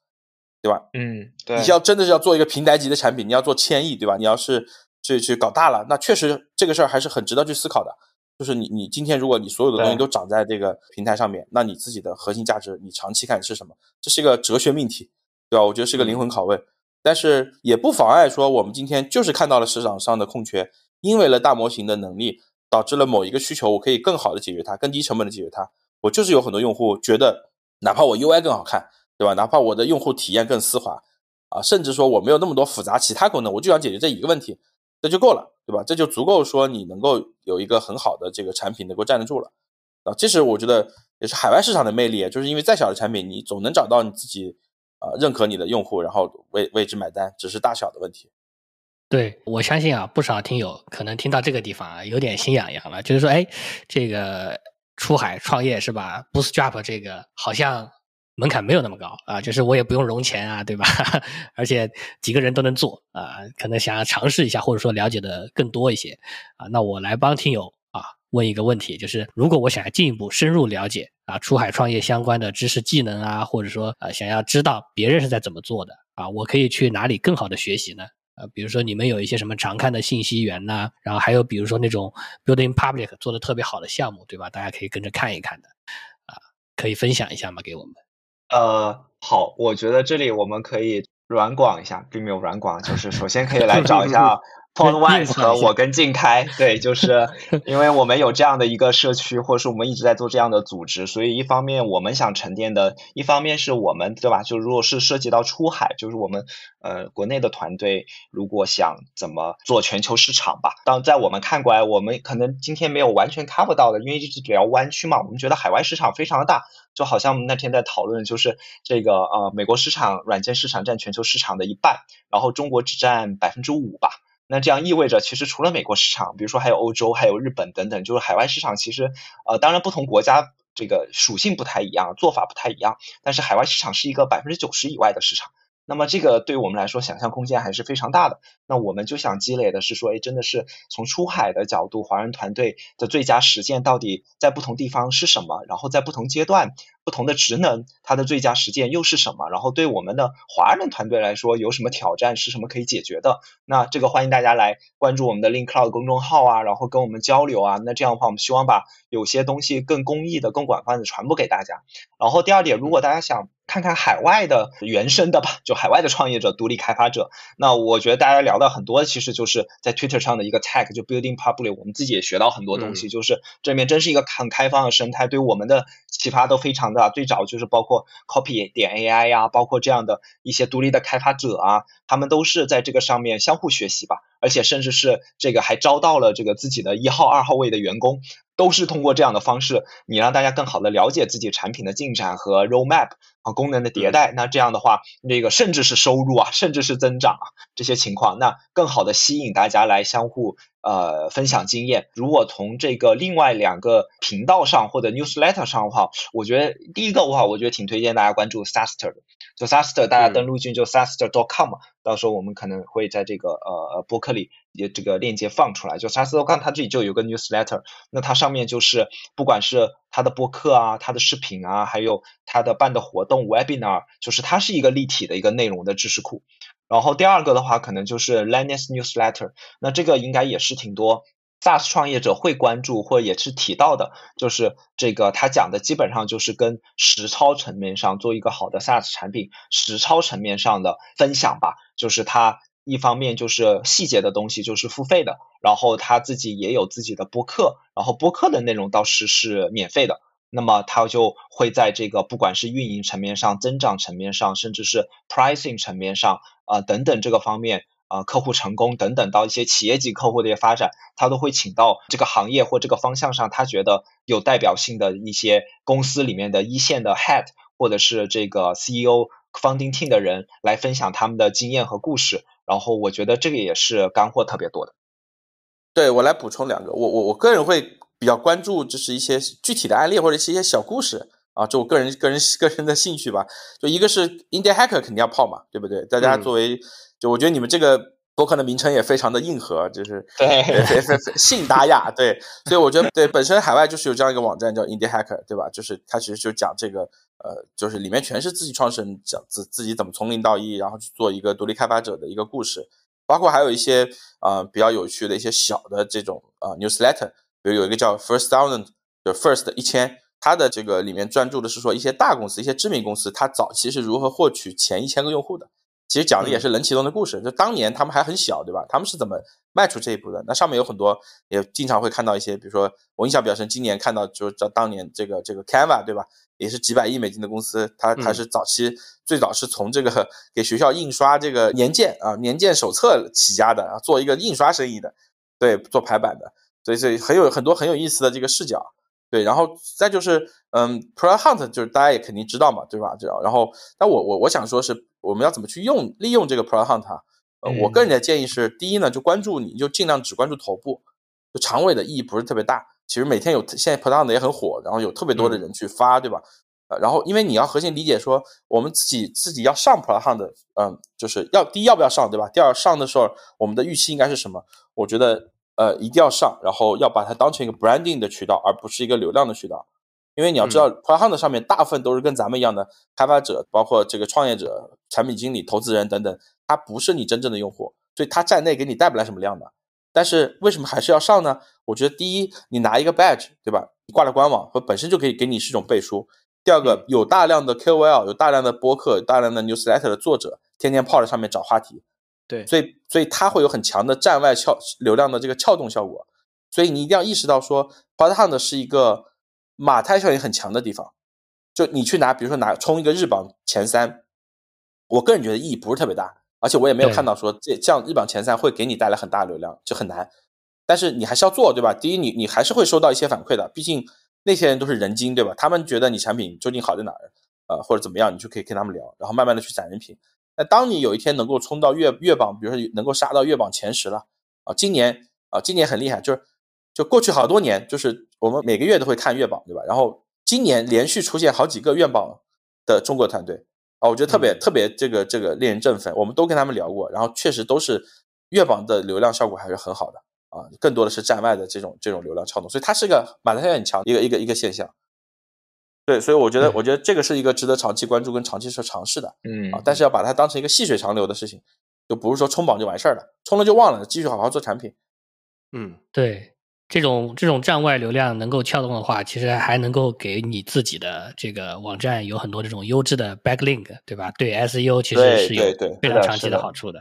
对吧？嗯，对。你要真的是要做一个平台级的产品，你要做千亿，对吧？你要是去去搞大了，那确实这个事儿还是很值得去思考的。就是你你今天如果你所有的东西都长在这个平台上面，那你自己的核心价值，你长期看是什么？这是一个哲学命题。对吧？我觉得是个灵魂拷问，但是也不妨碍说，我们今天就是看到了市场上的空缺，因为了大模型的能力，导致了某一个需求，我可以更好的解决它，更低成本的解决它。我就是有很多用户觉得，哪怕我 UI 更好看，对吧？哪怕我的用户体验更丝滑，啊，甚至说我没有那么多复杂其他功能，我就想解决这一个问题，这就够了，对吧？这就足够说你能够有一个很好的这个产品能够站得住了，啊，这是我觉得也是海外市场的魅力，就是因为再小的产品，你总能找到你自己。啊，认可你的用户，然后为为之买单，只是大小的问题。对，我相信啊，不少听友可能听到这个地方啊，有点心痒痒了，就是说，哎，这个出海创业是吧？Bootstrap 这个好像门槛没有那么高啊，就是我也不用融钱啊，对吧？而且几个人都能做啊，可能想要尝试一下，或者说了解的更多一些啊，那我来帮听友啊。问一个问题，就是如果我想要进一步深入了解啊出海创业相关的知识技能啊，或者说啊想要知道别人是在怎么做的啊，我可以去哪里更好的学习呢？啊，比如说你们有一些什么常看的信息源呐，然后还有比如说那种 building public 做的特别好的项目，对吧？大家可以跟着看一看的，啊，可以分享一下吗？给我们？呃，好，我觉得这里我们可以软广一下，并没有软广，就是首先可以来找一下。Podwise 和我跟静开，对，就是 因为我们有这样的一个社区，或者是我们一直在做这样的组织，所以一方面我们想沉淀的，一方面是我们对吧？就如果是涉及到出海，就是我们呃国内的团队如果想怎么做全球市场吧，当在我们看过来，我们可能今天没有完全 cover 到的，因为一直聊湾区嘛，我们觉得海外市场非常的大，就好像我们那天在讨论，就是这个呃美国市场软件市场占全球市场的一半，然后中国只占百分之五吧。那这样意味着，其实除了美国市场，比如说还有欧洲、还有日本等等，就是海外市场。其实，呃，当然不同国家这个属性不太一样，做法不太一样，但是海外市场是一个百分之九十以外的市场。那么这个对我们来说，想象空间还是非常大的。那我们就想积累的是说，哎，真的是从出海的角度，华人团队的最佳实践到底在不同地方是什么？然后在不同阶段、不同的职能，它的最佳实践又是什么？然后对我们的华人团队来说，有什么挑战？是什么可以解决的？那这个欢迎大家来关注我们的 Link Cloud 公众号啊，然后跟我们交流啊。那这样的话，我们希望把有些东西更公益的、更广泛的传播给大家。然后第二点，如果大家想。看看海外的原生的吧，就海外的创业者、独立开发者。那我觉得大家聊到很多，其实就是在 Twitter 上的一个 tag，就 building public。我们自己也学到很多东西，就是这里面真是一个很开放的生态，对我们的启发都非常大。最早就是包括 Copy 点 AI 呀，包括这样的一些独立的开发者啊，他们都是在这个上面相互学习吧，而且甚至是这个还招到了这个自己的一号、二号位的员工。都是通过这样的方式，你让大家更好的了解自己产品的进展和 roadmap 和功能的迭代。那这样的话，那个甚至是收入啊，甚至是增长啊这些情况，那更好的吸引大家来相互呃分享经验。如果从这个另外两个频道上或者 newsletter 上的话，我觉得第一个的话，我觉得挺推荐大家关注 Saster 的。就 Saster，大家登录进就 Saster.com，到时候我们可能会在这个呃播客里也这个链接放出来。就 Saster.com，它这里就有个 newsletter，那它上面就是不管是它的播客啊、它的视频啊，还有它的办的活动 webinar，就是它是一个立体的一个内容的知识库。然后第二个的话，可能就是 Linus newsletter，那这个应该也是挺多。SaaS 创业者会关注或者也是提到的，就是这个他讲的基本上就是跟实操层面上做一个好的 SaaS 产品实操层面上的分享吧。就是他一方面就是细节的东西就是付费的，然后他自己也有自己的播客，然后播客的内容倒是是免费的。那么他就会在这个不管是运营层面上、增长层面上，甚至是 pricing 层面上啊等等这个方面。啊，客户成功等等，到一些企业级客户的一些发展，他都会请到这个行业或这个方向上他觉得有代表性的一些公司里面的一线的 head 或者是这个 CEO founding team 的人来分享他们的经验和故事。然后我觉得这个也是干货特别多的。对我来补充两个，我我我个人会比较关注，就是一些具体的案例或者是一些小故事啊，就我个人个人个人的兴趣吧。就一个是 Indie Hacker 肯定要泡嘛，对不对？大家作为，就我觉得你们这个博客的名称也非常的硬核，就是 对，信达雅，对，所以我觉得对，本身海外就是有这样一个网站叫 Indie Hacker，对吧？就是它其实就讲这个，呃，就是里面全是自己创始人讲自自己怎么从零到一，然后去做一个独立开发者的一个故事。包括还有一些啊比较有趣的一些小的这种啊 newsletter，比如有一个叫 First Thousand 就 First 一千，它的这个里面专注的是说一些大公司、一些知名公司，它早期是如何获取前一千个用户的。其实讲的也是冷启动的故事，就当年他们还很小，对吧？他们是怎么迈出这一步的？那上面有很多，也经常会看到一些，比如说我印象比较深，今年看到就是叫当年这个这个 Canva，对吧？也是几百亿美金的公司，它它是早期最早是从这个给学校印刷这个年鉴啊年鉴手册起家的啊，做一个印刷生意的，对，做排版的，所以所以很有很多很有意思的这个视角，对，然后再就是嗯，Pro Hunt 就是大家也肯定知道嘛，对吧？这样，然后但我我我想说是我们要怎么去用利用这个 Pro Hunt，呃，我个人的建议是，第一呢，就关注你就尽量只关注头部，就长尾的意义不是特别大。其实每天有现在 p r o d u 也很火，然后有特别多的人去发，对吧？呃，然后因为你要核心理解说，我们自己自己要上 p r o d u 的，嗯，就是要第一要不要上，对吧？第二上的时候，我们的预期应该是什么？我觉得呃一定要上，然后要把它当成一个 branding 的渠道，而不是一个流量的渠道。因为你要知道 p r o d u 上面大部分都是跟咱们一样的开发者，包括这个创业者、产品经理、投资人等等，他不是你真正的用户，所以他在内给你带不来什么量的。但是为什么还是要上呢？我觉得第一，你拿一个 badge，对吧？你挂了官网，和本身就可以给你是一种背书。第二个，有大量的 KOL，有大量的播客，大量的 newsletter 的作者，天天泡在上面找话题。对，所以所以它会有很强的站外撬流量的这个撬动效果。所以你一定要意识到说 p o d h u n t 是一个马太效应很强的地方。就你去拿，比如说拿冲一个日榜前三，我个人觉得意义不是特别大。而且我也没有看到说这这样日榜前三会给你带来很大流量，就很难。但是你还是要做，对吧？第一，你你还是会收到一些反馈的，毕竟那些人都是人精，对吧？他们觉得你产品究竟好在哪儿，呃，或者怎么样，你就可以跟他们聊，然后慢慢的去攒人品。那当你有一天能够冲到月月榜，比如说能够杀到月榜前十了，啊，今年啊，今年很厉害，就是就过去好多年，就是我们每个月都会看月榜，对吧？然后今年连续出现好几个月榜的中国团队。啊，我觉得特别特别这个这个令人振奋。我们都跟他们聊过，然后确实都是月榜的流量效果还是很好的啊，更多的是站外的这种这种流量撬动，所以它是个马太效应很强一个一个一个现象。对，所以我觉得我觉得这个是一个值得长期关注跟长期去尝试的，嗯啊，但是要把它当成一个细水长流的事情，就不是说冲榜就完事儿了，冲了就忘了，继续好好做产品。嗯，对。这种这种站外流量能够撬动的话，其实还能够给你自己的这个网站有很多这种优质的 backlink，对吧？对 SEO 其实是有非常长期的好处的。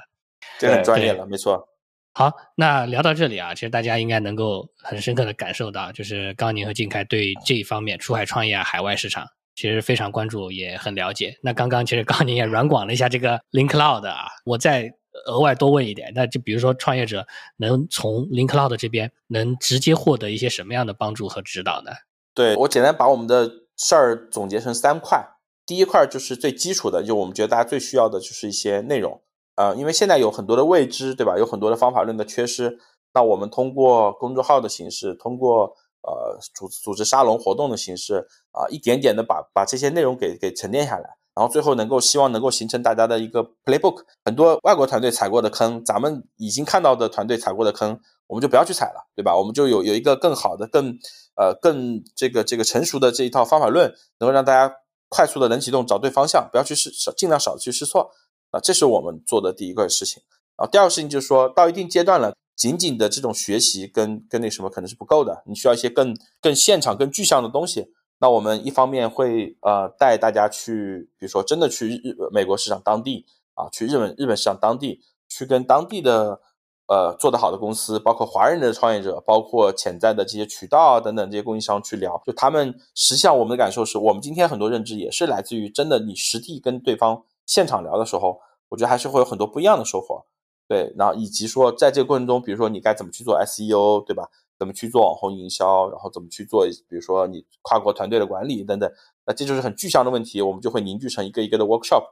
这很专业了，没错。好，那聊到这里啊，其实大家应该能够很深刻的感受到，就是高宁和静开对这一方面出海创业啊、海外市场其实非常关注，也很了解。那刚刚其实高宁也软广了一下这个 Link Cloud 啊，我再。额外多问一点，那就比如说创业者能从 Link Cloud 这边能直接获得一些什么样的帮助和指导呢？对我简单把我们的事儿总结成三块，第一块就是最基础的，就我们觉得大家最需要的就是一些内容，呃，因为现在有很多的未知，对吧？有很多的方法论的缺失，那我们通过公众号的形式，通过呃组组织沙龙活动的形式啊，一点点的把把这些内容给给沉淀下来。然后最后能够希望能够形成大家的一个 playbook，很多外国团队踩过的坑，咱们已经看到的团队踩过的坑，我们就不要去踩了，对吧？我们就有有一个更好的、更呃更这个这个成熟的这一套方法论，能够让大家快速的能启动，找对方向，不要去试，尽量少去试错啊，这是我们做的第一个事情。啊，第二个事情就是说到一定阶段了，仅仅的这种学习跟跟那什么可能是不够的，你需要一些更更现场、更具象的东西。那我们一方面会呃带大家去，比如说真的去日美国市场当地啊，去日本日本市场当地，去跟当地的呃做得好的公司，包括华人的创业者，包括潜在的这些渠道啊等等这些供应商去聊，就他们实际上我们的感受是我们今天很多认知也是来自于真的你实地跟对方现场聊的时候，我觉得还是会有很多不一样的收获。对，然后以及说在这个过程中，比如说你该怎么去做 SEO，对吧？怎么去做网红营销，然后怎么去做，比如说你跨国团队的管理等等。那这就是很具象的问题，我们就会凝聚成一个一个的 workshop，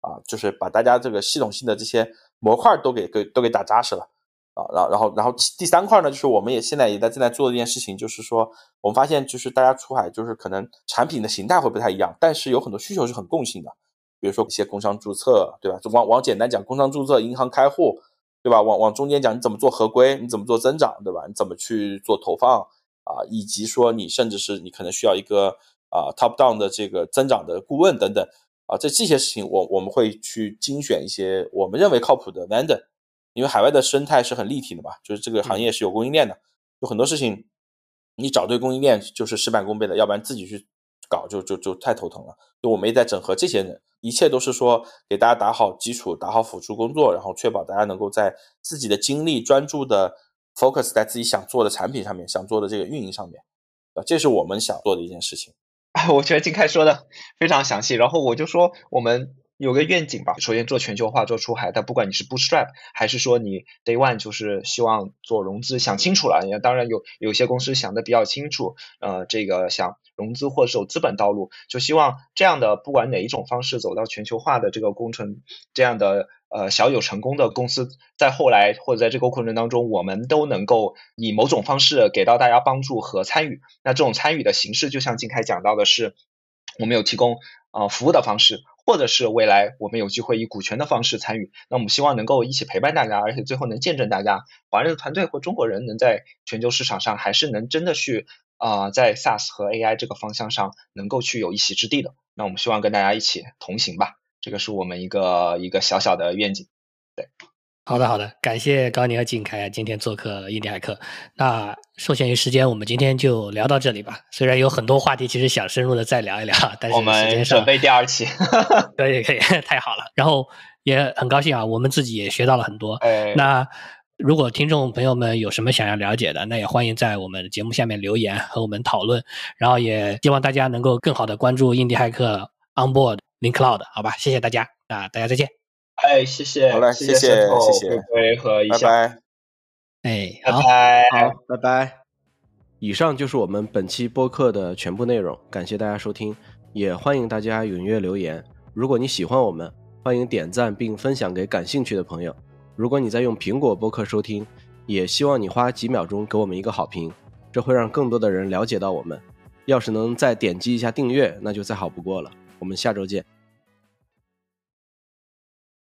啊，就是把大家这个系统性的这些模块都给给都给打扎实了。啊，然后然后然后第三块呢，就是我们也现在也在正在做的一件事情，就是说我们发现就是大家出海就是可能产品的形态会不太一样，但是有很多需求是很共性的，比如说一些工商注册，对吧？往往简单讲，工商注册、银行开户，对吧？往往中间讲，你怎么做合规，你怎么做增长，对吧？你怎么去做投放啊？以及说你甚至是你可能需要一个啊 top down 的这个增长的顾问等等啊，这这些事情我我们会去精选一些我们认为靠谱的 vendor。因为海外的生态是很立体的嘛，就是这个行业是有供应链的，有很多事情你找对供应链就是事半功倍的，要不然自己去搞就就就太头疼了。就我们也在整合这些人，一切都是说给大家打好基础，打好辅助工作，然后确保大家能够在自己的精力专注的 focus 在自己想做的产品上面，想做的这个运营上面，啊，这是我们想做的一件事情。我觉得金凯说的非常详细，然后我就说我们。有个愿景吧，首先做全球化，做出海。但不管你是 bootstrap，还是说你 day one 就是希望做融资，想清楚了。当然有有些公司想的比较清楚，呃，这个想融资或者走资本道路，就希望这样的不管哪一种方式走到全球化的这个工程，这样的呃小有成功的公司，在后来或者在这个过程当中，我们都能够以某种方式给到大家帮助和参与。那这种参与的形式，就像金凯讲到的是，我们有提供啊服务的方式。或者是未来我们有机会以股权的方式参与，那我们希望能够一起陪伴大家，而且最后能见证大家华人的团队或中国人能在全球市场上还是能真的去啊在 SaaS 和 AI 这个方向上能够去有一席之地的。那我们希望跟大家一起同行吧，这个是我们一个一个小小的愿景，对。好的，好的，感谢高宁和景凯今天做客印第海客。那受限于时间，我们今天就聊到这里吧。虽然有很多话题，其实想深入的再聊一聊，但是我们准备第二期，可以，可以，太好了。然后也很高兴啊，我们自己也学到了很多。那如果听众朋友们有什么想要了解的，那也欢迎在我们节目下面留言和我们讨论。然后也希望大家能够更好的关注印第海客 Onboard Link Cloud，好吧？谢谢大家，那大家再见。哎，谢谢，好嘞，谢谢，谢谢，和拜拜，哎，拜拜，好，拜拜。以上就是我们本期播客的全部内容，感谢大家收听，也欢迎大家踊跃留言。如果你喜欢我们，欢迎点赞并分享给感兴趣的朋友。如果你在用苹果播客收听，也希望你花几秒钟给我们一个好评，这会让更多的人了解到我们。要是能再点击一下订阅，那就再好不过了。我们下周见。